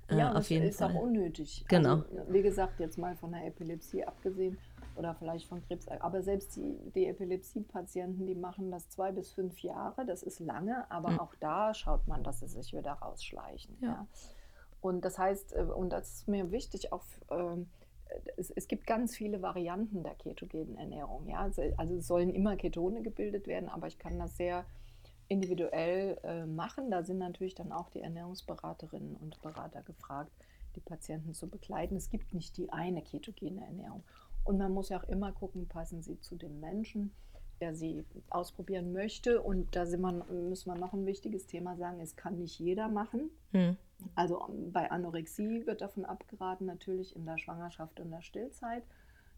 B: äh, ja auf jeden ist Fall. auch unnötig. Genau. Also, wie gesagt, jetzt mal von der Epilepsie abgesehen, oder vielleicht von Krebs. Aber selbst die, die Epilepsie-Patienten, die machen das zwei bis fünf Jahre. Das ist lange, aber mhm. auch da schaut man, dass sie sich wieder rausschleichen. Ja. ja. Und das heißt, äh, und das ist mir wichtig, auch, äh, es, es, gibt ganz viele Varianten der ketogenen Ernährung. Ja? Also, also es sollen immer Ketone gebildet werden, aber ich kann das sehr individuell äh, machen. Da sind natürlich dann auch die Ernährungsberaterinnen und Berater gefragt, die Patienten zu begleiten. Es gibt nicht die eine ketogene Ernährung. Und man muss ja auch immer gucken, passen sie zu dem Menschen, der sie ausprobieren möchte. Und da wir, müssen wir noch ein wichtiges Thema sagen, es kann nicht jeder machen. Hm. Also ähm, bei Anorexie wird davon abgeraten, natürlich in der Schwangerschaft und der Stillzeit.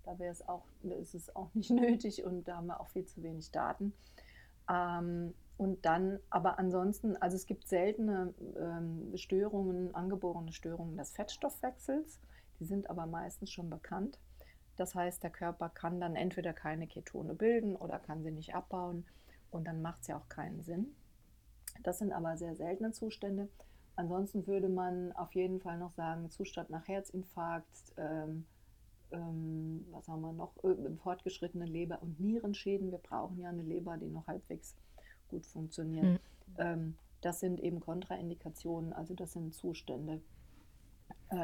B: Da wäre es auch, ist es auch nicht nötig und da haben wir auch viel zu wenig Daten. Ähm, und dann, aber ansonsten, also es gibt seltene ähm, Störungen, angeborene Störungen des Fettstoffwechsels. Die sind aber meistens schon bekannt. Das heißt, der Körper kann dann entweder keine Ketone bilden oder kann sie nicht abbauen und dann macht es ja auch keinen Sinn. Das sind aber sehr seltene Zustände. Ansonsten würde man auf jeden Fall noch sagen, Zustand nach Herzinfarkt, ähm, ähm, was haben wir noch, fortgeschrittene Leber- und Nierenschäden. Wir brauchen ja eine Leber, die noch halbwegs gut funktioniert. Mhm. Ähm, das sind eben Kontraindikationen, also das sind Zustände, äh,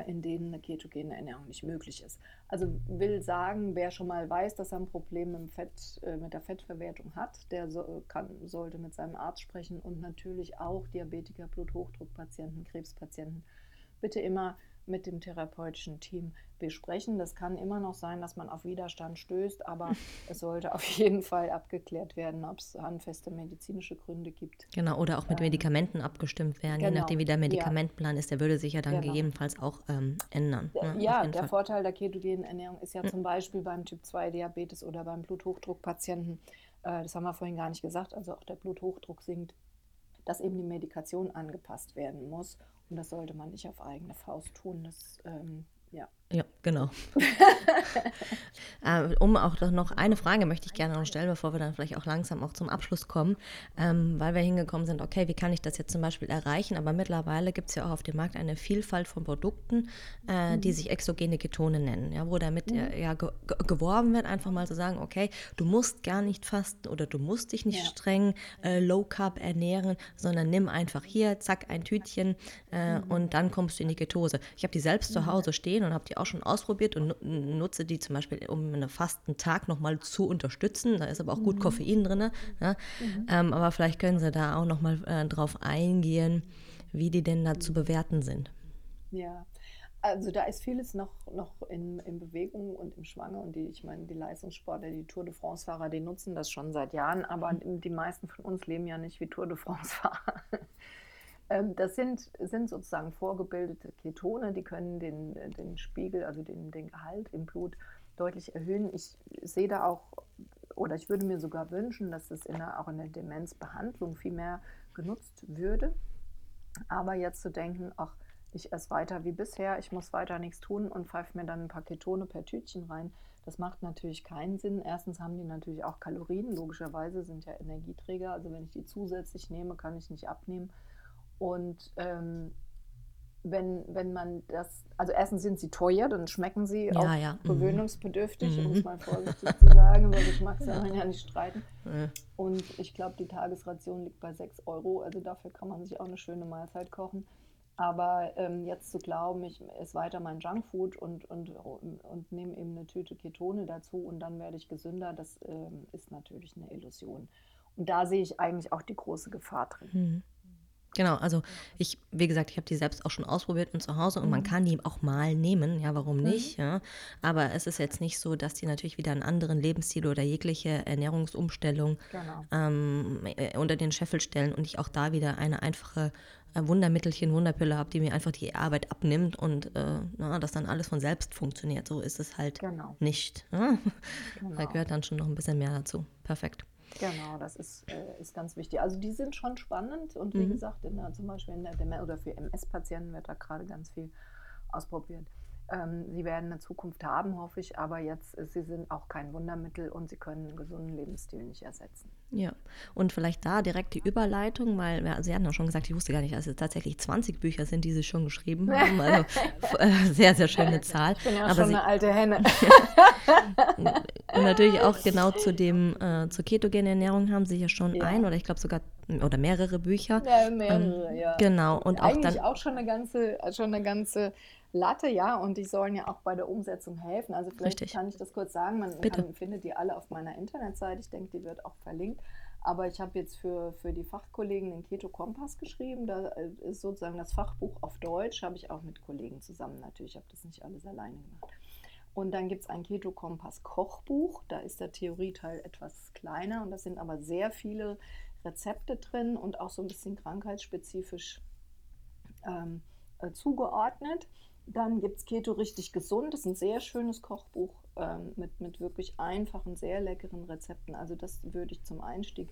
B: in denen eine ketogene Ernährung nicht möglich ist. Also will sagen, wer schon mal weiß, dass er ein Problem mit, Fett, äh, mit der Fettverwertung hat, der so, kann, sollte mit seinem Arzt sprechen und natürlich auch Diabetiker, Bluthochdruckpatienten, Krebspatienten. Bitte immer mit dem therapeutischen Team besprechen. Das kann immer noch sein, dass man auf Widerstand stößt, aber es sollte auf jeden Fall abgeklärt werden, ob es handfeste medizinische Gründe gibt.
A: Genau, oder auch mit ähm, Medikamenten abgestimmt werden, genau. je nachdem, wie der Medikamentplan ja. ist. Der würde sich ja dann genau. gegebenenfalls auch ähm, ändern.
B: Ne? Ja, der Fall. Vorteil der ketogenen Ernährung ist ja hm. zum Beispiel beim Typ-2-Diabetes oder beim Bluthochdruckpatienten, äh, das haben wir vorhin gar nicht gesagt, also auch der Bluthochdruck sinkt, dass eben die Medikation angepasst werden muss. Und das sollte man nicht auf eigene Faust tun. Das ähm, ja.
A: Genau. äh, um auch noch eine Frage möchte ich gerne noch stellen, bevor wir dann vielleicht auch langsam auch zum Abschluss kommen, ähm, weil wir hingekommen sind, okay, wie kann ich das jetzt zum Beispiel erreichen? Aber mittlerweile gibt es ja auch auf dem Markt eine Vielfalt von Produkten, äh, mhm. die sich exogene Ketone nennen, ja, wo damit mhm. äh, ja ge geworben wird, einfach mal zu sagen, okay, du musst gar nicht fasten oder du musst dich nicht ja. streng äh, low carb ernähren, sondern nimm einfach hier, zack, ein Tütchen äh, mhm. und dann kommst du in die Ketose. Ich habe die selbst zu Hause stehen und habe die auch schon ausprobiert und nutze die zum Beispiel, um einen Fastentag nochmal zu unterstützen. Da ist aber auch gut mhm. Koffein drin. Ja? Mhm. Ähm, aber vielleicht können Sie da auch nochmal äh, drauf eingehen, wie die denn da zu bewerten sind.
B: Ja, also da ist vieles noch, noch in, in Bewegung und im Schwange. Und die, ich meine, die Leistungssportler, die Tour de France-Fahrer, die nutzen das schon seit Jahren, aber mhm. die meisten von uns leben ja nicht wie Tour de France-Fahrer. Ähm, das sind, sind sozusagen vorgebildete Ketone, die können den, den Spiegel, also den, den Gehalt im Blut deutlich erhöhen. Ich sehe da auch, oder ich würde mir sogar wünschen, dass es in der, auch in der Demenzbehandlung viel mehr genutzt würde. Aber jetzt zu denken, ach, ich esse weiter wie bisher, ich muss weiter nichts tun und pfeife mir dann ein paar Ketone per Tütchen rein, das macht natürlich keinen Sinn. Erstens haben die natürlich auch Kalorien, logischerweise sind ja Energieträger. Also wenn ich die zusätzlich nehme, kann ich nicht abnehmen. Und ähm, wenn, wenn man das, also erstens sind sie teuer, dann schmecken sie ja, auch ja. Mhm. gewöhnungsbedürftig, mhm. um es mal vorsichtig zu sagen, über Geschmackssachen ja nicht streiten. Ja. Und ich glaube, die Tagesration liegt bei 6 Euro, also dafür kann man sich auch eine schöne Mahlzeit kochen. Aber ähm, jetzt zu glauben, ich esse weiter mein Junkfood und, und, und, und nehme eben eine Tüte Ketone dazu und dann werde ich gesünder, das ähm, ist natürlich eine Illusion. Und da sehe ich eigentlich auch die große Gefahr drin. Mhm.
A: Genau, also ich, wie gesagt, ich habe die selbst auch schon ausprobiert und zu Hause und mhm. man kann die auch mal nehmen, ja, warum mhm. nicht, mhm. ja. Aber es ist jetzt nicht so, dass die natürlich wieder einen anderen Lebensstil oder jegliche Ernährungsumstellung genau. ähm, äh, unter den Scheffel stellen und ich auch da wieder eine einfache äh, Wundermittelchen, Wunderpille habe, die mir einfach die Arbeit abnimmt und äh, na, dass dann alles von selbst funktioniert. So ist es halt genau. nicht. Ja? Genau. Da gehört dann schon noch ein bisschen mehr dazu. Perfekt.
B: Genau, das ist, äh, ist ganz wichtig. Also die sind schon spannend und wie mhm. gesagt, in der, zum Beispiel in der Demenz oder für MS-Patienten wird da gerade ganz viel ausprobiert. Ähm, sie werden eine Zukunft haben, hoffe ich, aber jetzt, äh, sie sind auch kein Wundermittel und sie können einen gesunden Lebensstil nicht ersetzen.
A: Ja, und vielleicht da direkt die Überleitung, weil ja, Sie hatten ja schon gesagt, ich wusste gar nicht, dass es tatsächlich 20 Bücher sind, die Sie schon geschrieben haben. Also äh, sehr, sehr schöne Zahl.
B: Ich bin ja aber schon Sie, eine alte Henne.
A: und natürlich auch genau zu dem, äh, zur ketogenen Ernährung haben Sie ja schon ja. ein oder ich glaube sogar oder mehrere Bücher.
B: Ja, mehrere, ähm, ja.
A: Genau. Und
B: Eigentlich
A: auch dann
B: auch schon eine ganze, schon eine ganze Latte, ja, und die sollen ja auch bei der Umsetzung helfen. Also vielleicht Richtig. kann ich das kurz sagen. Man kann, findet die alle auf meiner Internetseite. Ich denke, die wird auch verlinkt. Aber ich habe jetzt für, für die Fachkollegen den Keto Kompass geschrieben. Da äh, ist sozusagen das Fachbuch auf Deutsch, habe ich auch mit Kollegen zusammen natürlich. Ich habe das nicht alles alleine gemacht. Und dann gibt es ein Keto Kompass Kochbuch. Da ist der Theorieteil etwas kleiner und da sind aber sehr viele Rezepte drin und auch so ein bisschen krankheitsspezifisch ähm, äh, zugeordnet. Dann gibt es Keto richtig gesund. Das ist ein sehr schönes Kochbuch ähm, mit, mit wirklich einfachen, sehr leckeren Rezepten. Also das würde ich zum Einstieg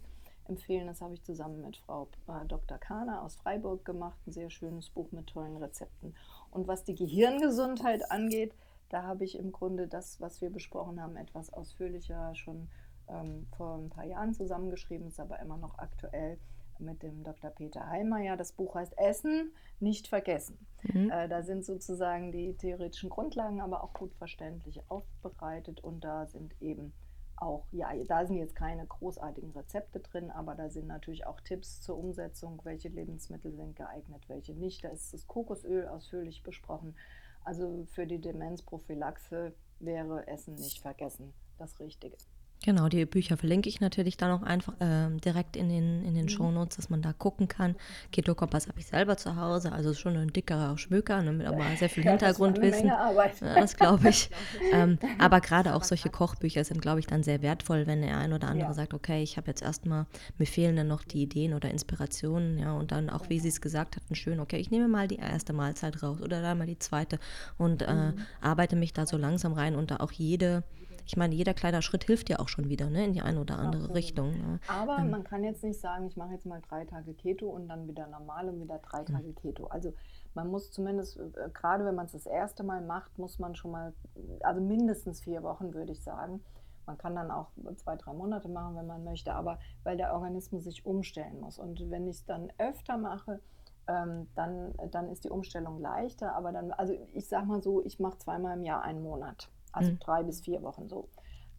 B: empfehlen. Das habe ich zusammen mit Frau äh, Dr. Kahner aus Freiburg gemacht. Ein sehr schönes Buch mit tollen Rezepten. Und was die Gehirngesundheit angeht, da habe ich im Grunde das, was wir besprochen haben, etwas ausführlicher schon ähm, vor ein paar Jahren zusammengeschrieben, ist aber immer noch aktuell mit dem Dr. Peter Heilmeier. Das Buch heißt Essen, nicht vergessen. Mhm. Äh, da sind sozusagen die theoretischen Grundlagen, aber auch gut verständlich aufbereitet und da sind eben auch, ja, da sind jetzt keine großartigen Rezepte drin, aber da sind natürlich auch Tipps zur Umsetzung, welche Lebensmittel sind geeignet, welche nicht. Da ist das Kokosöl ausführlich besprochen. Also für die Demenzprophylaxe wäre Essen nicht vergessen das Richtige.
A: Genau, die Bücher verlinke ich natürlich dann auch einfach äh, direkt in den, in den mhm. Shownotes, dass man da gucken kann. Keto Kompass habe ich selber zu Hause, also schon ein dickerer Schmöker, ne, mit aber sehr viel ja, Hintergrundwissen. Das, ja, das glaube ich. ähm, aber gerade auch solche Kochbücher sind, glaube ich, dann sehr wertvoll, wenn der ein oder andere ja. sagt, okay, ich habe jetzt erstmal, mir fehlen dann noch die Ideen oder Inspirationen, ja, und dann auch, wie sie es gesagt hatten, schön, okay, ich nehme mal die erste Mahlzeit raus oder dann mal die zweite und äh, mhm. arbeite mich da so langsam rein und da auch jede ich meine, jeder kleine Schritt hilft ja auch schon wieder ne, in die eine oder andere Absolut. Richtung. Ne?
B: Aber ähm. man kann jetzt nicht sagen, ich mache jetzt mal drei Tage Keto und dann wieder normal und wieder drei Tage Keto. Also man muss zumindest, äh, gerade wenn man es das erste Mal macht, muss man schon mal, also mindestens vier Wochen würde ich sagen. Man kann dann auch zwei, drei Monate machen, wenn man möchte, aber weil der Organismus sich umstellen muss. Und wenn ich es dann öfter mache, ähm, dann, dann ist die Umstellung leichter. Aber dann, also ich sage mal so, ich mache zweimal im Jahr einen Monat. Also mhm. drei bis vier Wochen so,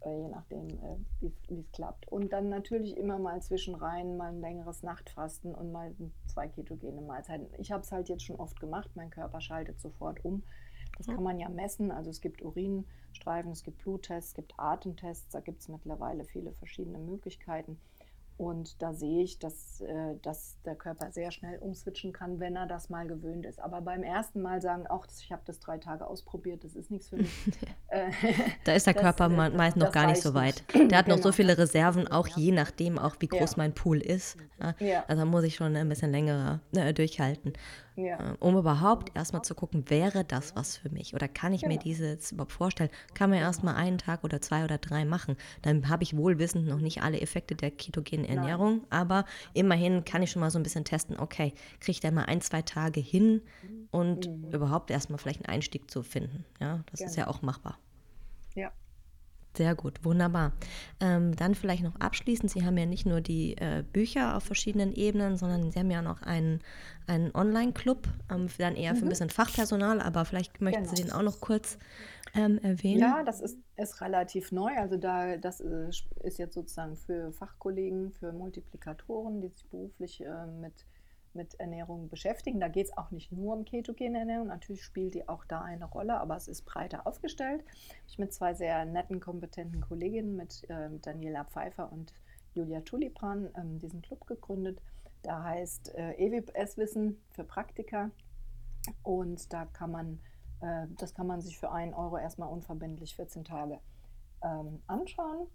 B: äh, je nachdem, äh, wie es klappt. Und dann natürlich immer mal zwischenrein mal ein längeres Nachtfasten und mal zwei ketogene Mahlzeiten. Ich habe es halt jetzt schon oft gemacht, mein Körper schaltet sofort um. Das kann man ja messen. Also es gibt Urinstreifen, es gibt Bluttests, es gibt Atemtests, da gibt es mittlerweile viele verschiedene Möglichkeiten. Und da sehe ich, dass, äh, dass der Körper sehr schnell umswitchen kann, wenn er das mal gewöhnt ist. Aber beim ersten Mal sagen, ach, ich habe das drei Tage ausprobiert, das ist nichts für mich.
A: Äh, da ist der das, Körper äh, meist noch gar nicht so weit. Der hat genau. noch so viele Reserven, auch je nachdem, auch wie groß ja. mein Pool ist. Ja. Also muss ich schon ein bisschen länger durchhalten. Ja. Äh, um überhaupt erstmal zu gucken, wäre das was für mich? Oder kann ich genau. mir dieses überhaupt vorstellen? Kann man erstmal einen Tag oder zwei oder drei machen. Dann habe ich wohlwissend noch nicht alle Effekte der ketogenen Ernährung, Nein. aber immerhin kann ich schon mal so ein bisschen testen, okay, kriege ich da mal ein, zwei Tage hin und mhm. überhaupt erstmal vielleicht einen Einstieg zu finden. Ja, das genau. ist ja auch machbar.
B: Ja.
A: Sehr gut, wunderbar. Ähm, dann vielleicht noch abschließend, Sie haben ja nicht nur die äh, Bücher auf verschiedenen Ebenen, sondern Sie haben ja noch einen, einen Online-Club, ähm, dann eher für ein mhm. bisschen Fachpersonal, aber vielleicht möchten genau. Sie den auch noch kurz ähm, erwähnen.
B: Ja, das ist, ist relativ neu. Also da, das äh, ist jetzt sozusagen für Fachkollegen, für Multiplikatoren, die sich beruflich äh, mit mit Ernährung beschäftigen. Da geht es auch nicht nur um ketogene Ernährung, natürlich spielt die auch da eine Rolle, aber es ist breiter aufgestellt. Ich mit zwei sehr netten, kompetenten Kolleginnen, mit äh, Daniela Pfeiffer und Julia Tulipan, ähm, diesen Club gegründet. Da heißt äh, EWS-Wissen für Praktika und da kann man, äh, das kann man sich für einen Euro erstmal unverbindlich 14 Tage ähm, anschauen.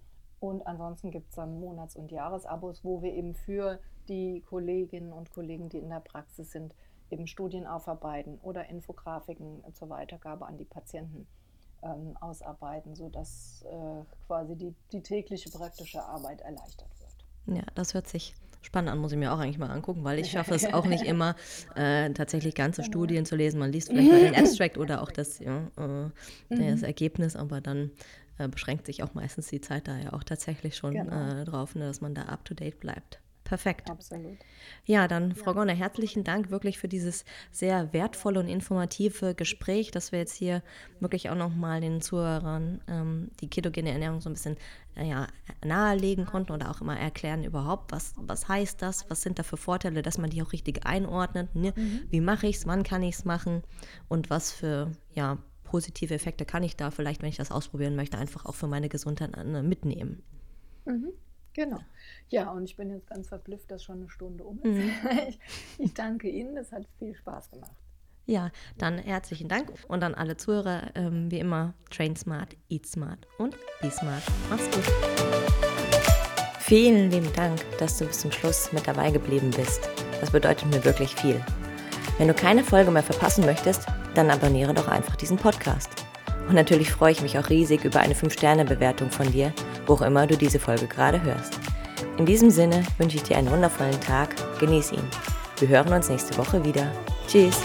B: Und ansonsten gibt es dann Monats- und Jahresabos, wo wir eben für die Kolleginnen und Kollegen, die in der Praxis sind, eben Studien aufarbeiten oder Infografiken zur Weitergabe an die Patienten ähm, ausarbeiten, sodass äh, quasi die, die tägliche praktische Arbeit erleichtert wird.
A: Ja, das hört sich spannend an, muss ich mir auch eigentlich mal angucken, weil ich schaffe es auch nicht immer, äh, tatsächlich ganze genau. Studien zu lesen. Man liest vielleicht mal den Abstract oder auch das, ja, äh, das mhm. Ergebnis, aber dann äh, beschränkt sich auch meistens die Zeit da ja auch tatsächlich schon genau. Äh, drauf, ne, dass man da up-to-date bleibt. Perfekt.
B: Absolut.
A: Ja, dann Frau Gonner, herzlichen Dank wirklich für dieses sehr wertvolle und informative Gespräch, dass wir jetzt hier wirklich auch nochmal den Zuhörern ähm, die ketogene Ernährung so ein bisschen äh, ja, nahelegen konnten oder auch immer erklären überhaupt, was, was heißt das, was sind da für Vorteile, dass man die auch richtig einordnet, ne? mhm. wie mache ich es, wann kann ich es machen und was für ja, positive Effekte kann ich da vielleicht, wenn ich das ausprobieren möchte, einfach auch für meine Gesundheit äh, mitnehmen.
B: Mhm. Genau. Ja, und ich bin jetzt ganz verblüfft, dass schon eine Stunde um ist. Mhm. Ich, ich, danke Ihnen, das hat viel Spaß gemacht.
A: Ja, dann herzlichen Dank und an alle Zuhörer, ähm, wie immer, train smart, eat smart und be smart. Mach's gut. Vielen lieben Dank, dass du bis zum Schluss mit dabei geblieben bist. Das bedeutet mir wirklich viel. Wenn du keine Folge mehr verpassen möchtest, dann abonniere doch einfach diesen Podcast. Und natürlich freue ich mich auch riesig über eine 5-Sterne-Bewertung von dir, wo auch immer du diese Folge gerade hörst. In diesem Sinne wünsche ich dir einen wundervollen Tag, genieß ihn. Wir hören uns nächste Woche wieder. Tschüss!